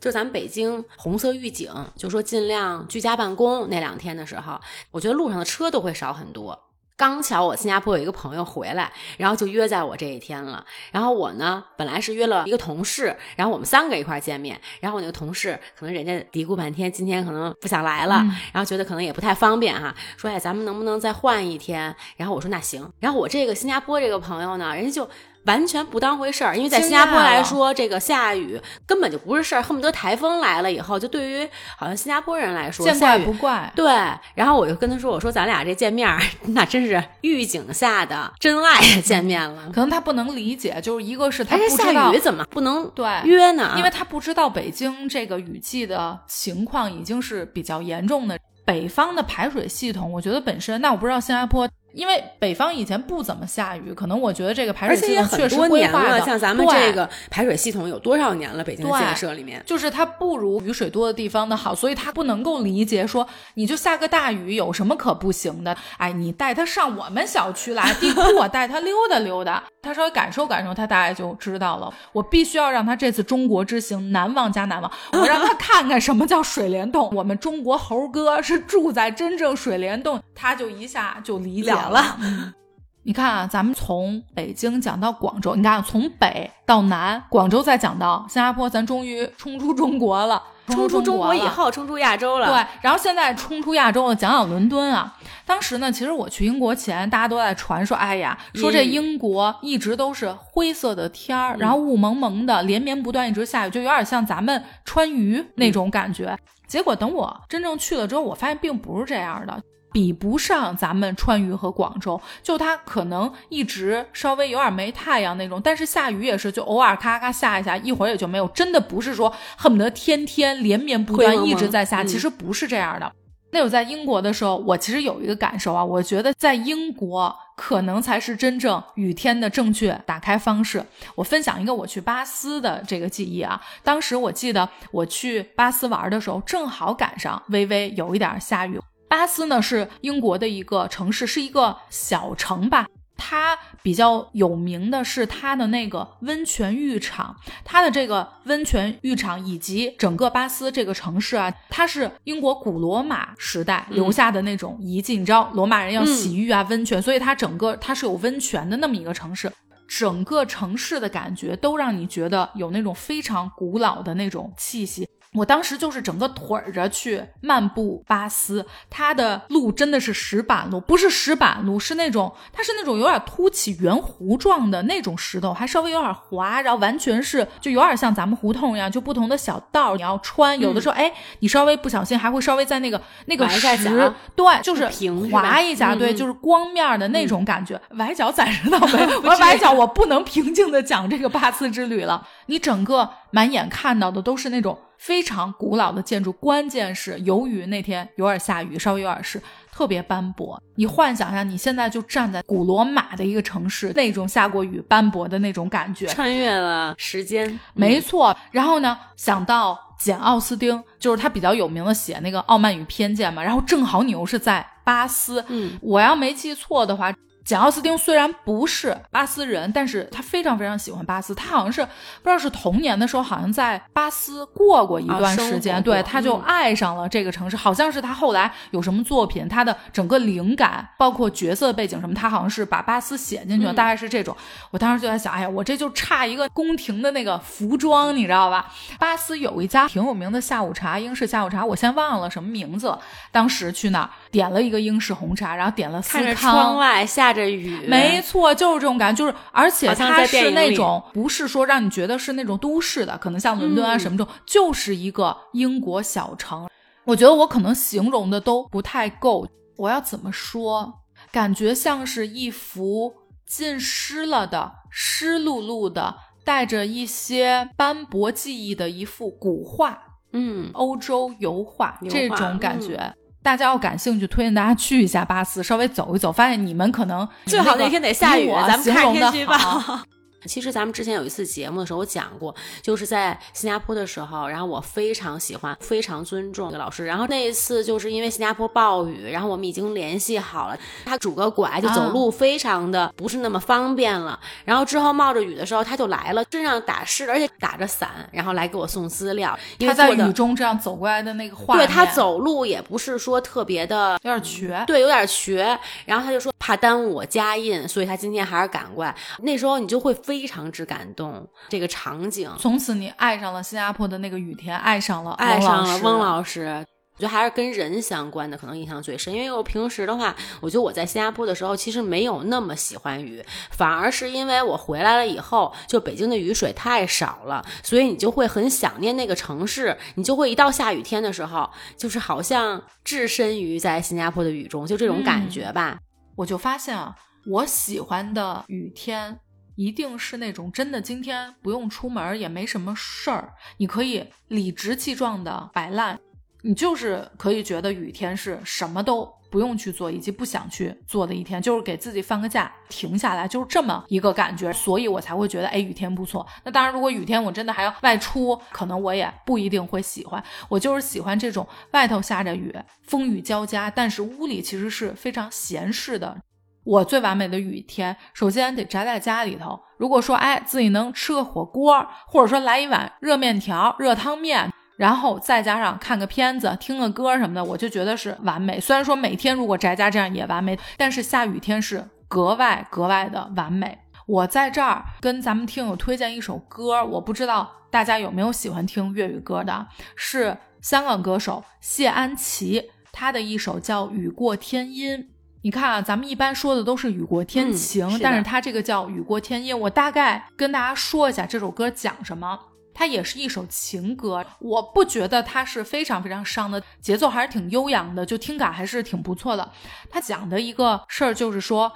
就咱们北京红色预警，就说尽量居家办公那两天的时候，我觉得路上的车都会少很多。刚巧我新加坡有一个朋友回来，然后就约在我这一天了。然后我呢，本来是约了一个同事，然后我们三个一块儿见面。然后我那个同事可能人家嘀咕半天，今天可能不想来了，嗯然后觉得可能也不太方便哈，说哎，咱们能不能再换一天？然后我说那行。然后我这个新加坡这个朋友呢，人家就完全不当回事儿，因为在新加坡来说，这个下雨根本就不是事儿，恨不得台风来了以后，就对于好像新加坡人来说，见怪不怪。对，然后我就跟他说：“我说咱俩这见面，那真是预警下的真爱见面了。[LAUGHS] 可能他不能理解，就是一个是他不知道雨怎么不能对约呢？因为他不知道北京这个雨季的情况已经是比较严重的。北方的排水系统，我觉得本身，那我不知道新加坡，因为北方以前不怎么下雨，可能我觉得这个排水系统确实规划年了，的，像咱们这个排水系统有多少年了？北京的建设里面，就是它不如雨水多的地方的好，所以他不能够理解说你就下个大雨有什么可不行的？哎，你带他上我们小区来，地库我带他溜达溜达，他稍微感受感受，他大概就知道了。我必须要让他这次中国之行难忘加难忘，我让他 [LAUGHS] 看看什么叫水帘洞。我们中国猴哥是住在真正水帘洞，他就一下就理解了了嗯 [LAUGHS] 你看啊，咱们从北京讲到广州，你看从北到南，广州再讲到新加坡，咱终于冲出中国了，冲出中国以后，冲出亚洲了。对，然后现在冲出亚洲了，讲讲伦敦啊。当时呢，其实我去英国前，大家都在传说，哎呀，说这英国一直都是灰色的天儿，嗯然后雾蒙蒙的，连绵不断，一直下雨，就有点像咱们川渝那种感觉。结果等我真正去了之后，我发现并不是这样的。比不上咱们川渝和广州，就它可能一直稍微有点没太阳那种，但是下雨也是就偶尔咔咔下一下，一会儿也就没有，真的不是说恨不得天天连绵不断一直在下，嗯其实不是这样的。那我在英国的时候，我其实有一个感受啊，我觉得在英国可能才是真正雨天的正确打开方式。我分享一个我去巴斯的这个记忆啊，当时我记得我去巴斯玩的时候，正好赶上微微有一点下雨。巴斯呢是英国的一个城市，是一个小城吧。它比较有名的是它的那个温泉浴场，它的这个温泉浴场以及整个巴斯这个城市啊，它是英国古罗马时代留下的那种遗迹。你知道罗马人要洗浴啊、温泉，所以它整个它是有温泉的那么一个城市。整个城市的感觉都让你觉得有那种非常古老的那种气息。我当时就是整个腿着去漫步巴斯，它的路真的是石板路，不是石板路，是那种它是那种有点凸起圆弧状的那种石头，还稍微有点滑，然后完全是就有点像咱们胡同一样，就不同的小道你要穿，有的时候哎，你稍微不小心还会稍微在那个那个石，对，就是平滑一下，对，就是光面的那种感觉。崴脚暂时倒没，[LAUGHS] 我崴脚我不能平静的讲这个巴斯之旅了，你整个满眼看到的都是那种。非常古老的建筑，关键是由于那天有点下雨，稍微有点湿，特别斑驳。你幻想一下，你现在就站在古罗马的一个城市，那种下过雨斑驳的那种感觉，穿越了时间，没错。然后呢，想到简·奥斯汀，就是他比较有名的写那个《傲慢与偏见》嘛。然后正好你又是在巴斯，嗯，我要没记错的话。简·奥斯汀虽然不是巴斯人，但是他非常非常喜欢巴斯。他好像是不知道是童年的时候，好像在巴斯过过一段时间，对，他就爱上了这个城市。好像是他后来有什么作品，他的整个灵感，包括角色背景什么，他好像是把巴斯写进去了，大概是这种。我当时就在想，哎呀，我这就差一个宫廷的那个服装，你知道吧？巴斯有一家挺有名的下午茶，英式下午茶，我先忘了什么名字。当时去那儿点了一个英式红茶，然后点了司康。看着窗外下。着雨，没错，就是这种感觉，就是而且它是那种不是说让你觉得是那种都市的，可能像伦敦啊什么这种，就是一个英国小城。我觉得我可能形容的都不太够，我要怎么说？感觉像是一幅浸湿了的、湿漉漉的、带着一些斑驳记忆的一幅古画，嗯，欧洲油画这种感觉。大家要感兴趣，推荐大家去一下巴斯，稍微走一走，发现你们可能最好那天得下雨，咱们看天气预报。其实咱们之前有一次节目的时候，我讲过，就是在新加坡的时候，然后我非常喜欢、非常尊重这个老师。然后那一次就是因为新加坡暴雨，然后我们已经联系好了，他拄个拐就走路非常的不是那么方便了。然后之后冒着雨的时候他就来了，身上打湿，而且打着伞，然后来给我送资料。他在雨中这样走过来的那个画面，对他走路也不是说特别的有点瘸，对，有点瘸。然后他就说怕耽误我加印，所以他今天还是赶过来。那时候你就会非。非常之感动，这个场景，从此你爱上了新加坡的那个雨天，爱上了爱上了翁老师。我觉得还是跟人相关的，可能印象最深。因为我平时的话，我觉得我在新加坡的时候，其实没有那么喜欢雨，反而是因为我回来了以后，就北京的雨水太少了，所以你就会很想念那个城市，你就会一到下雨天的时候，就是好像置身于在新加坡的雨中，就这种感觉吧。我就发现啊，我喜欢的雨天。一定是那种真的，今天不用出门也没什么事儿，你可以理直气壮的摆烂，你就是可以觉得雨天是什么都不用去做，以及不想去做的一天，就是给自己放个假，停下来，就是这么一个感觉，所以我才会觉得，哎，雨天不错。那当然，如果雨天我真的还要外出，可能我也不一定会喜欢。我就是喜欢这种外头下着雨，风雨交加，但是屋里其实是非常闲适的。我最完美的雨天，首先得宅在家里头。如果说，哎，自己能吃个火锅，或者说来一碗热面条、热汤面，然后再加上看个片子、听个歌什么的，我就觉得是完美。虽然说每天如果宅家这样也完美，但是下雨天是格外格外的完美。我在这儿跟咱们听友推荐一首歌，我不知道大家有没有喜欢听粤语歌的，是香港歌手谢安琪，他的一首叫《雨过天阴》。你看啊，咱们一般说的都是雨过天晴，但是它这个叫雨过天阴。我大概跟大家说一下这首歌讲什么。它也是一首情歌，我不觉得它是非常非常伤的，节奏还是挺悠扬的，就听感还是挺不错的。它讲的一个事儿就是说，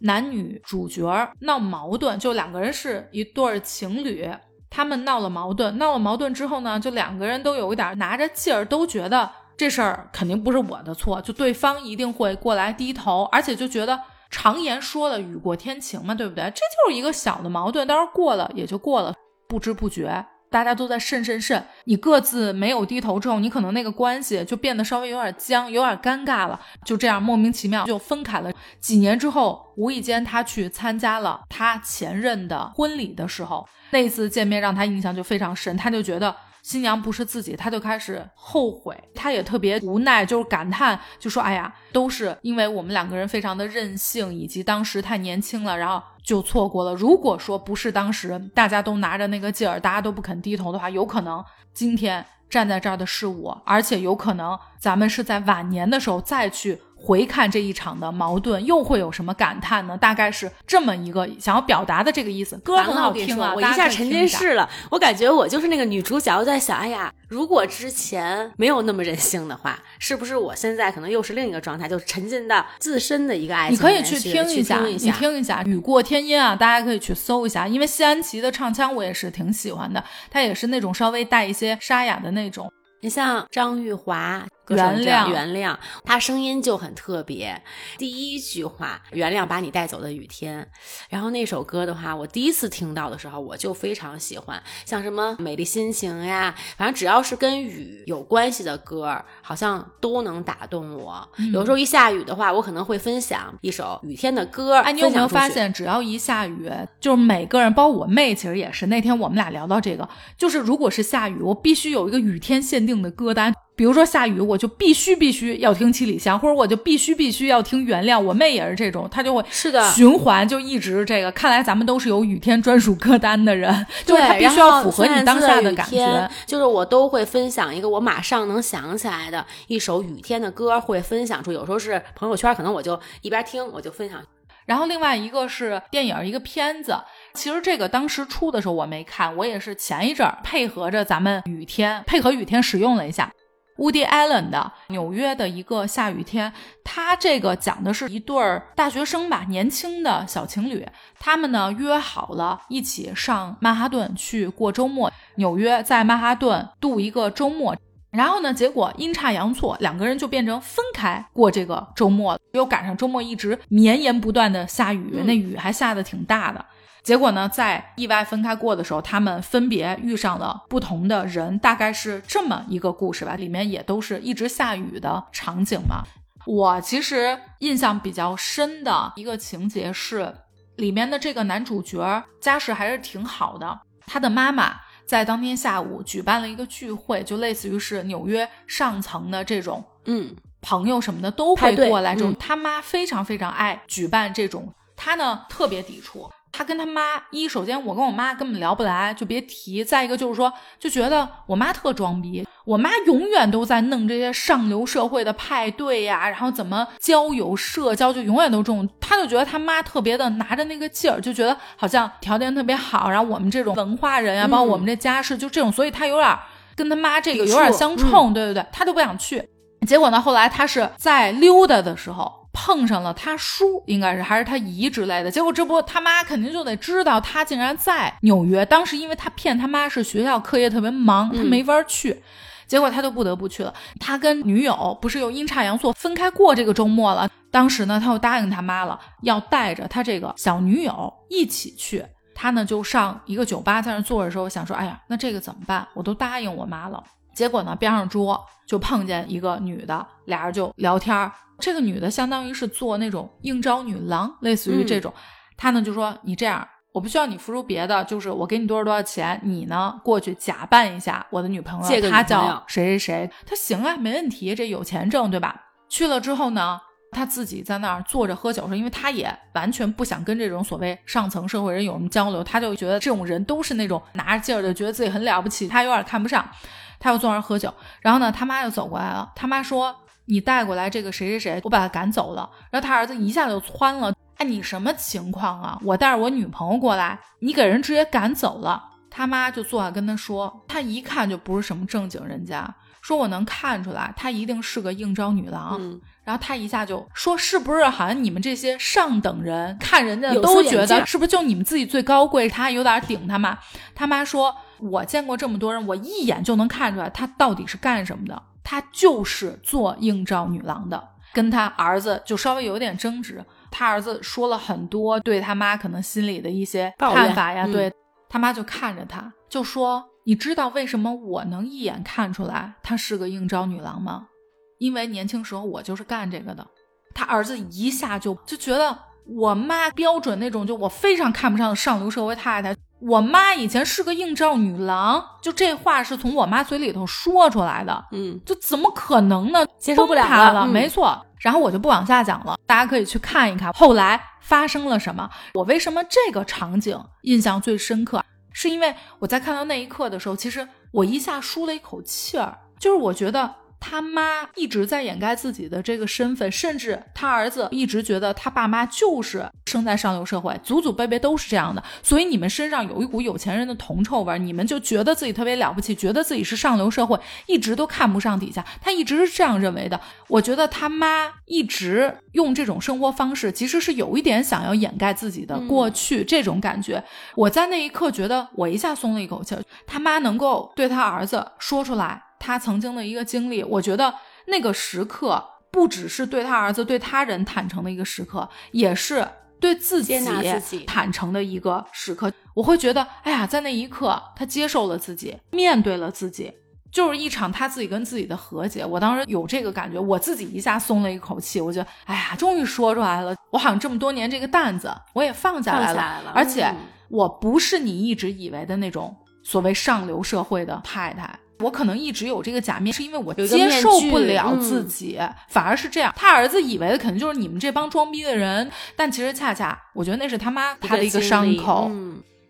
男女主角闹矛盾，就两个人是一对情侣，他们闹了矛盾，闹了矛盾之后呢，就两个人都有一点拿着劲儿，都觉得。这事儿肯定不是我的错，就对方一定会过来低头，而且就觉得常言说的雨过天晴嘛，对不对？这就是一个小的矛盾，到时候过了也就过了，不知不觉大家都在渗渗渗，你各自没有低头之后，你可能那个关系就变得稍微有点僵，有点尴尬了，就这样莫名其妙就分开了。几年之后，无意间他去参加了他前任的婚礼的时候，那次见面让他印象就非常深，他就觉得。新娘不是自己，他就开始后悔，他也特别无奈，就是感叹，就说：“哎呀，都是因为我们两个人非常的任性，以及当时太年轻了，然后就错过了。如果说不是当时大家都拿着那个劲儿，大家都不肯低头的话，有可能今天站在这儿的是我，而且有可能咱们是在晚年的时候再去。回看这一场的矛盾，又会有什么感叹呢？大概是这么一个想要表达的这个意思。歌很好听啊，我一下沉浸式了。我感觉我就是那个女主角，我在想，哎呀，如果之前没有那么任性的话，是不是我现在可能又是另一个状态，就沉浸到自身的一个爱情？你可以去听一下，你听一下《雨过天阴》啊，大家可以去搜一下，因为谢安琪的唱腔我也是挺喜欢的，她也是那种稍微带一些沙哑的那种。你像张玉华。原谅，原谅，他声音就很特别。第一句话，原谅把你带走的雨天。然后那首歌的话，我第一次听到的时候，我就非常喜欢。像什么美丽心情呀，反正只要是跟雨有关系的歌，好像都能打动我。有时候一下雨的话，我可能会分享一首雨天的歌。哎，你有没有发现，只要一下雨，就是每个人，包括我妹，其实也是。那天我们俩聊到这个，就是如果是下雨，我必须有一个雨天限定的歌单。比如说下雨，我就必须必须要听七里香，或者我就必须必须要听原谅。我妹也是这种，她就会是的循环，就一直这个。看来咱们都是有雨天专属歌单的人，就是它必须要符合你当下的感觉。就是我都会分享一个我马上能想起来的一首雨天的歌，会分享出。有时候是朋友圈，可能我就一边听我就分享。然后另外一个是电影一个片子，其实这个当时出的时候我没看，我也是前一阵配合着咱们雨天，配合雨天使用了一下。Woody Allen 的纽约的一个下雨天，他这个讲的是一对儿大学生吧，年轻的小情侣，他们呢约好了一起上曼哈顿去过周末，纽约在曼哈顿度一个周末，然后呢，结果阴差阳错，两个人就变成分开过这个周末，又赶上周末一直绵延不断的下雨，那雨还下的挺大的。结果呢，在意外分开过的时候，他们分别遇上了不同的人，大概是这么一个故事吧。里面也都是一直下雨的场景嘛。我其实印象比较深的一个情节是，里面的这个男主角家世还是挺好的。他的妈妈在当天下午举办了一个聚会，就类似于是纽约上层的这种，嗯，朋友什么的都会过来。这种他妈非常非常爱举办这种，他呢特别抵触。他跟他妈一，首先我跟我妈根本聊不来，就别提。再一个就是说，就觉得我妈特装逼，我妈永远都在弄这些上流社会的派对呀，然后怎么交友社交，就永远都这种。他就觉得她妈特别的拿着那个劲儿，就觉得好像条件特别好，然后我们这种文化人呀，包括我们这家世就这种，所以她有点跟她妈这个有点相冲，对对对，她都不想去。结果呢，后来她是在溜达的时候。碰上了他叔，应该是还是他姨之类的。结果这不他妈肯定就得知道他竟然在纽约。当时因为他骗他妈是学校课业特别忙，他没法去。结果他就不得不去了。他跟女友不是又阴差阳错分开过这个周末了。当时呢，他又答应他妈了，要带着他这个小女友一起去。他呢就上一个酒吧，在那坐着的时候想说：“哎呀，那这个怎么办？我都答应我妈了。”结果呢，边上桌就碰见一个女的，俩人就聊天。这个女的相当于是做那种应招女郎，类似于这种。她呢就说：“你这样，我不需要你付出别的，就是我给你多少多少钱，你呢过去假扮一下我的女朋友，他叫谁谁谁。”他行啊，没问题，这有钱挣，对吧？去了之后呢，他自己在那儿坐着喝酒，说，因为他也完全不想跟这种所谓上层社会人有什么交流，他就觉得这种人都是那种拿着劲儿的，觉得自己很了不起，他有点看不上。他又坐那儿喝酒，然后呢，他妈又走过来了，他妈说。你带过来这个谁谁谁，我把他赶走了。然后他儿子一下就窜了，哎，你什么情况啊？我带着我女朋友过来，你给人直接赶走了。他妈就坐下跟他说，他一看就不是什么正经人家，说我能看出来，他一定是个应招女郎。然后他一下就说，是不是好像你们这些上等人看人家都觉得是不是就你们自己最高贵？他有点顶他妈。他妈说，我见过这么多人，我一眼就能看出来他到底是干什么的。他就是做应召女郎的，跟他儿子就稍微有点争执。他儿子说了很多对他妈可能心里的一些看法呀，对他妈就看着他，就说：“你知道为什么我能一眼看出来她是个应召女郎吗？因为年轻时候我就是干这个的。”他儿子一下就就觉得我妈标准那种，就我非常看不上的上流社会太太。我妈以前是个应召女郎，就这话是从我妈嘴里头说出来的，嗯，就怎么可能呢？接受不了了，没错。然后我就不往下讲了，大家可以去看一看。后来发生了什么？我为什么这个场景印象最深刻？是因为我在看到那一刻的时候，其实我一下舒了一口气儿，就是我觉得。他妈一直在掩盖自己的这个身份，甚至他儿子一直觉得他爸妈就是生在上流社会，祖祖辈辈都是这样的。所以你们身上有一股有钱人的铜臭味，你们就觉得自己特别了不起，觉得自己是上流社会，一直都看不上底下。他一直是这样认为的。我觉得他妈一直用这种生活方式，其实是有一点想要掩盖自己的过去这种感觉。我在那一刻觉得我一下松了一口气，他妈能够对他儿子说出来。他曾经的一个经历，我觉得那个时刻不只是对他儿子、对他人坦诚的一个时刻，也是对自己坦诚的一个时刻。我会觉得，哎呀，在那一刻，他接受了自己，面对了自己，就是一场他自己跟自己的和解。我当时有这个感觉，我自己一下松了一口气。我觉得，哎呀，终于说出来了，我好像这么多年这个担子我也放下来了，而且我不是你一直以为的那种所谓上流社会的太太。我可能一直有这个假面，是因为我接受不了自己，反而是这样。他儿子以为的可能就是你们这帮装逼的人，但其实恰恰，我觉得那是他妈他的一个伤口。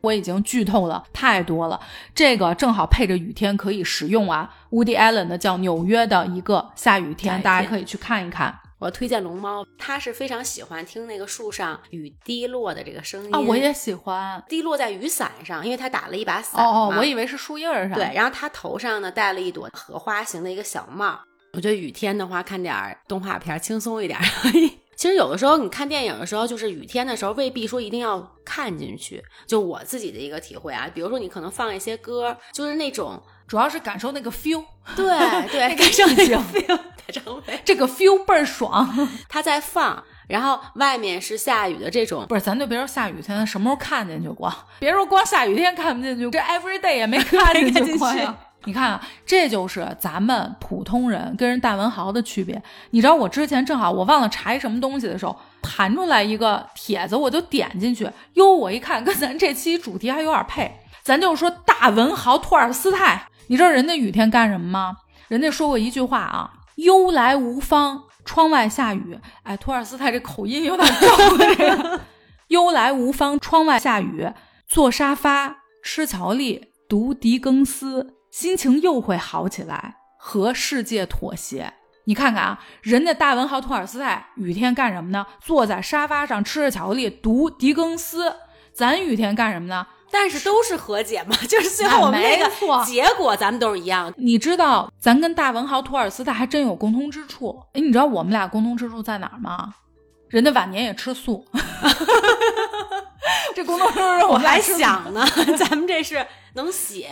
我已经剧透了太多了，这个正好配着雨天可以使用啊。Woody Allen 的叫《纽约的一个下雨天》，大家可以去看一看。我推荐龙猫，他是非常喜欢听那个树上雨滴落的这个声音啊，我也喜欢滴落在雨伞上，因为他打了一把伞哦，我以为是树叶上。对，然后他头上呢戴了一朵荷花形的一个小帽。我觉得雨天的话，看点动画片轻松一点。[LAUGHS] 其实有的时候你看电影的时候，就是雨天的时候，未必说一定要看进去。就我自己的一个体会啊，比如说你可能放一些歌，就是那种。主要是感受那个 feel，对对，[LAUGHS] 感受那个 [LAUGHS] feel，这个 feel 倍儿爽。[LAUGHS] 他在放，然后外面是下雨的这种，不是，咱就别说下雨天，什么时候看进去过？别说光下雨天看不进去，这 every day 也没看进去过呀。你看啊，这就是咱们普通人跟人大文豪的区别。你知道我之前正好我忘了查一什么东西的时候，弹出来一个帖子，我就点进去，哟，我一看跟咱这期主题还有点配，咱就说大文豪托尔斯泰。你知道人家雨天干什么吗？人家说过一句话啊，“忧来无方，窗外下雨。”哎，托尔斯泰这口音有点重。[LAUGHS] 忧来无方，窗外下雨，坐沙发吃巧克力，读狄更斯，心情又会好起来，和世界妥协。你看看啊，人家大文豪托尔斯泰雨天干什么呢？坐在沙发上吃着巧克力，读狄更斯。咱雨天干什么呢？但是都是和解嘛，[LAUGHS] 就是最后我们那个结果，咱们都是一样。你知道，咱跟大文豪托尔斯泰还真有共通之处。哎，你知道我们俩共通之处在哪儿吗？人家晚年也吃素。[LAUGHS] 这共通之处我还想呢，咱们这是能写，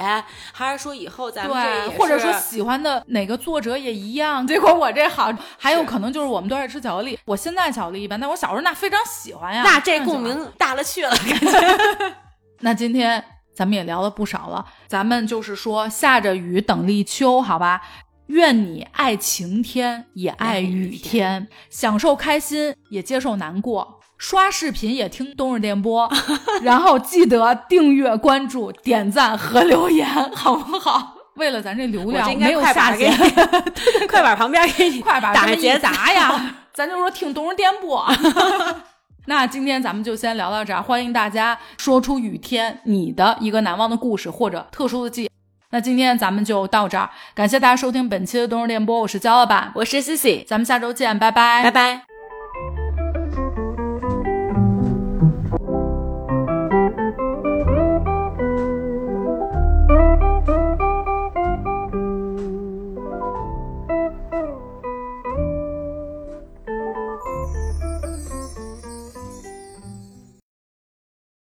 还是说以后咱们对，或者说喜欢的哪个作者也一样？结果我这好，还有可能就是我们都爱吃巧克力。我现在巧克力一般，但我小时候那非常喜欢呀。那这共鸣大了去了，感觉。[LAUGHS] 那今天咱们也聊了不少了，咱们就是说下着雨等立秋，好吧？愿你爱晴天，也爱雨天，享受开心，也接受难过，刷视频也听冬日电波，[LAUGHS] 然后记得订阅、关注、点赞和留言，好不好？为了咱这流量，没有下限，快把旁边给你 [LAUGHS] 快把打个结杂呀，[LAUGHS] 咱就说听冬日电波。那今天咱们就先聊到这儿，欢迎大家说出雨天你的一个难忘的故事或者特殊的记忆。那今天咱们就到这儿，感谢大家收听本期的冬日电波，我是焦老板，我是 Cici，咱们下周见，拜拜，拜拜。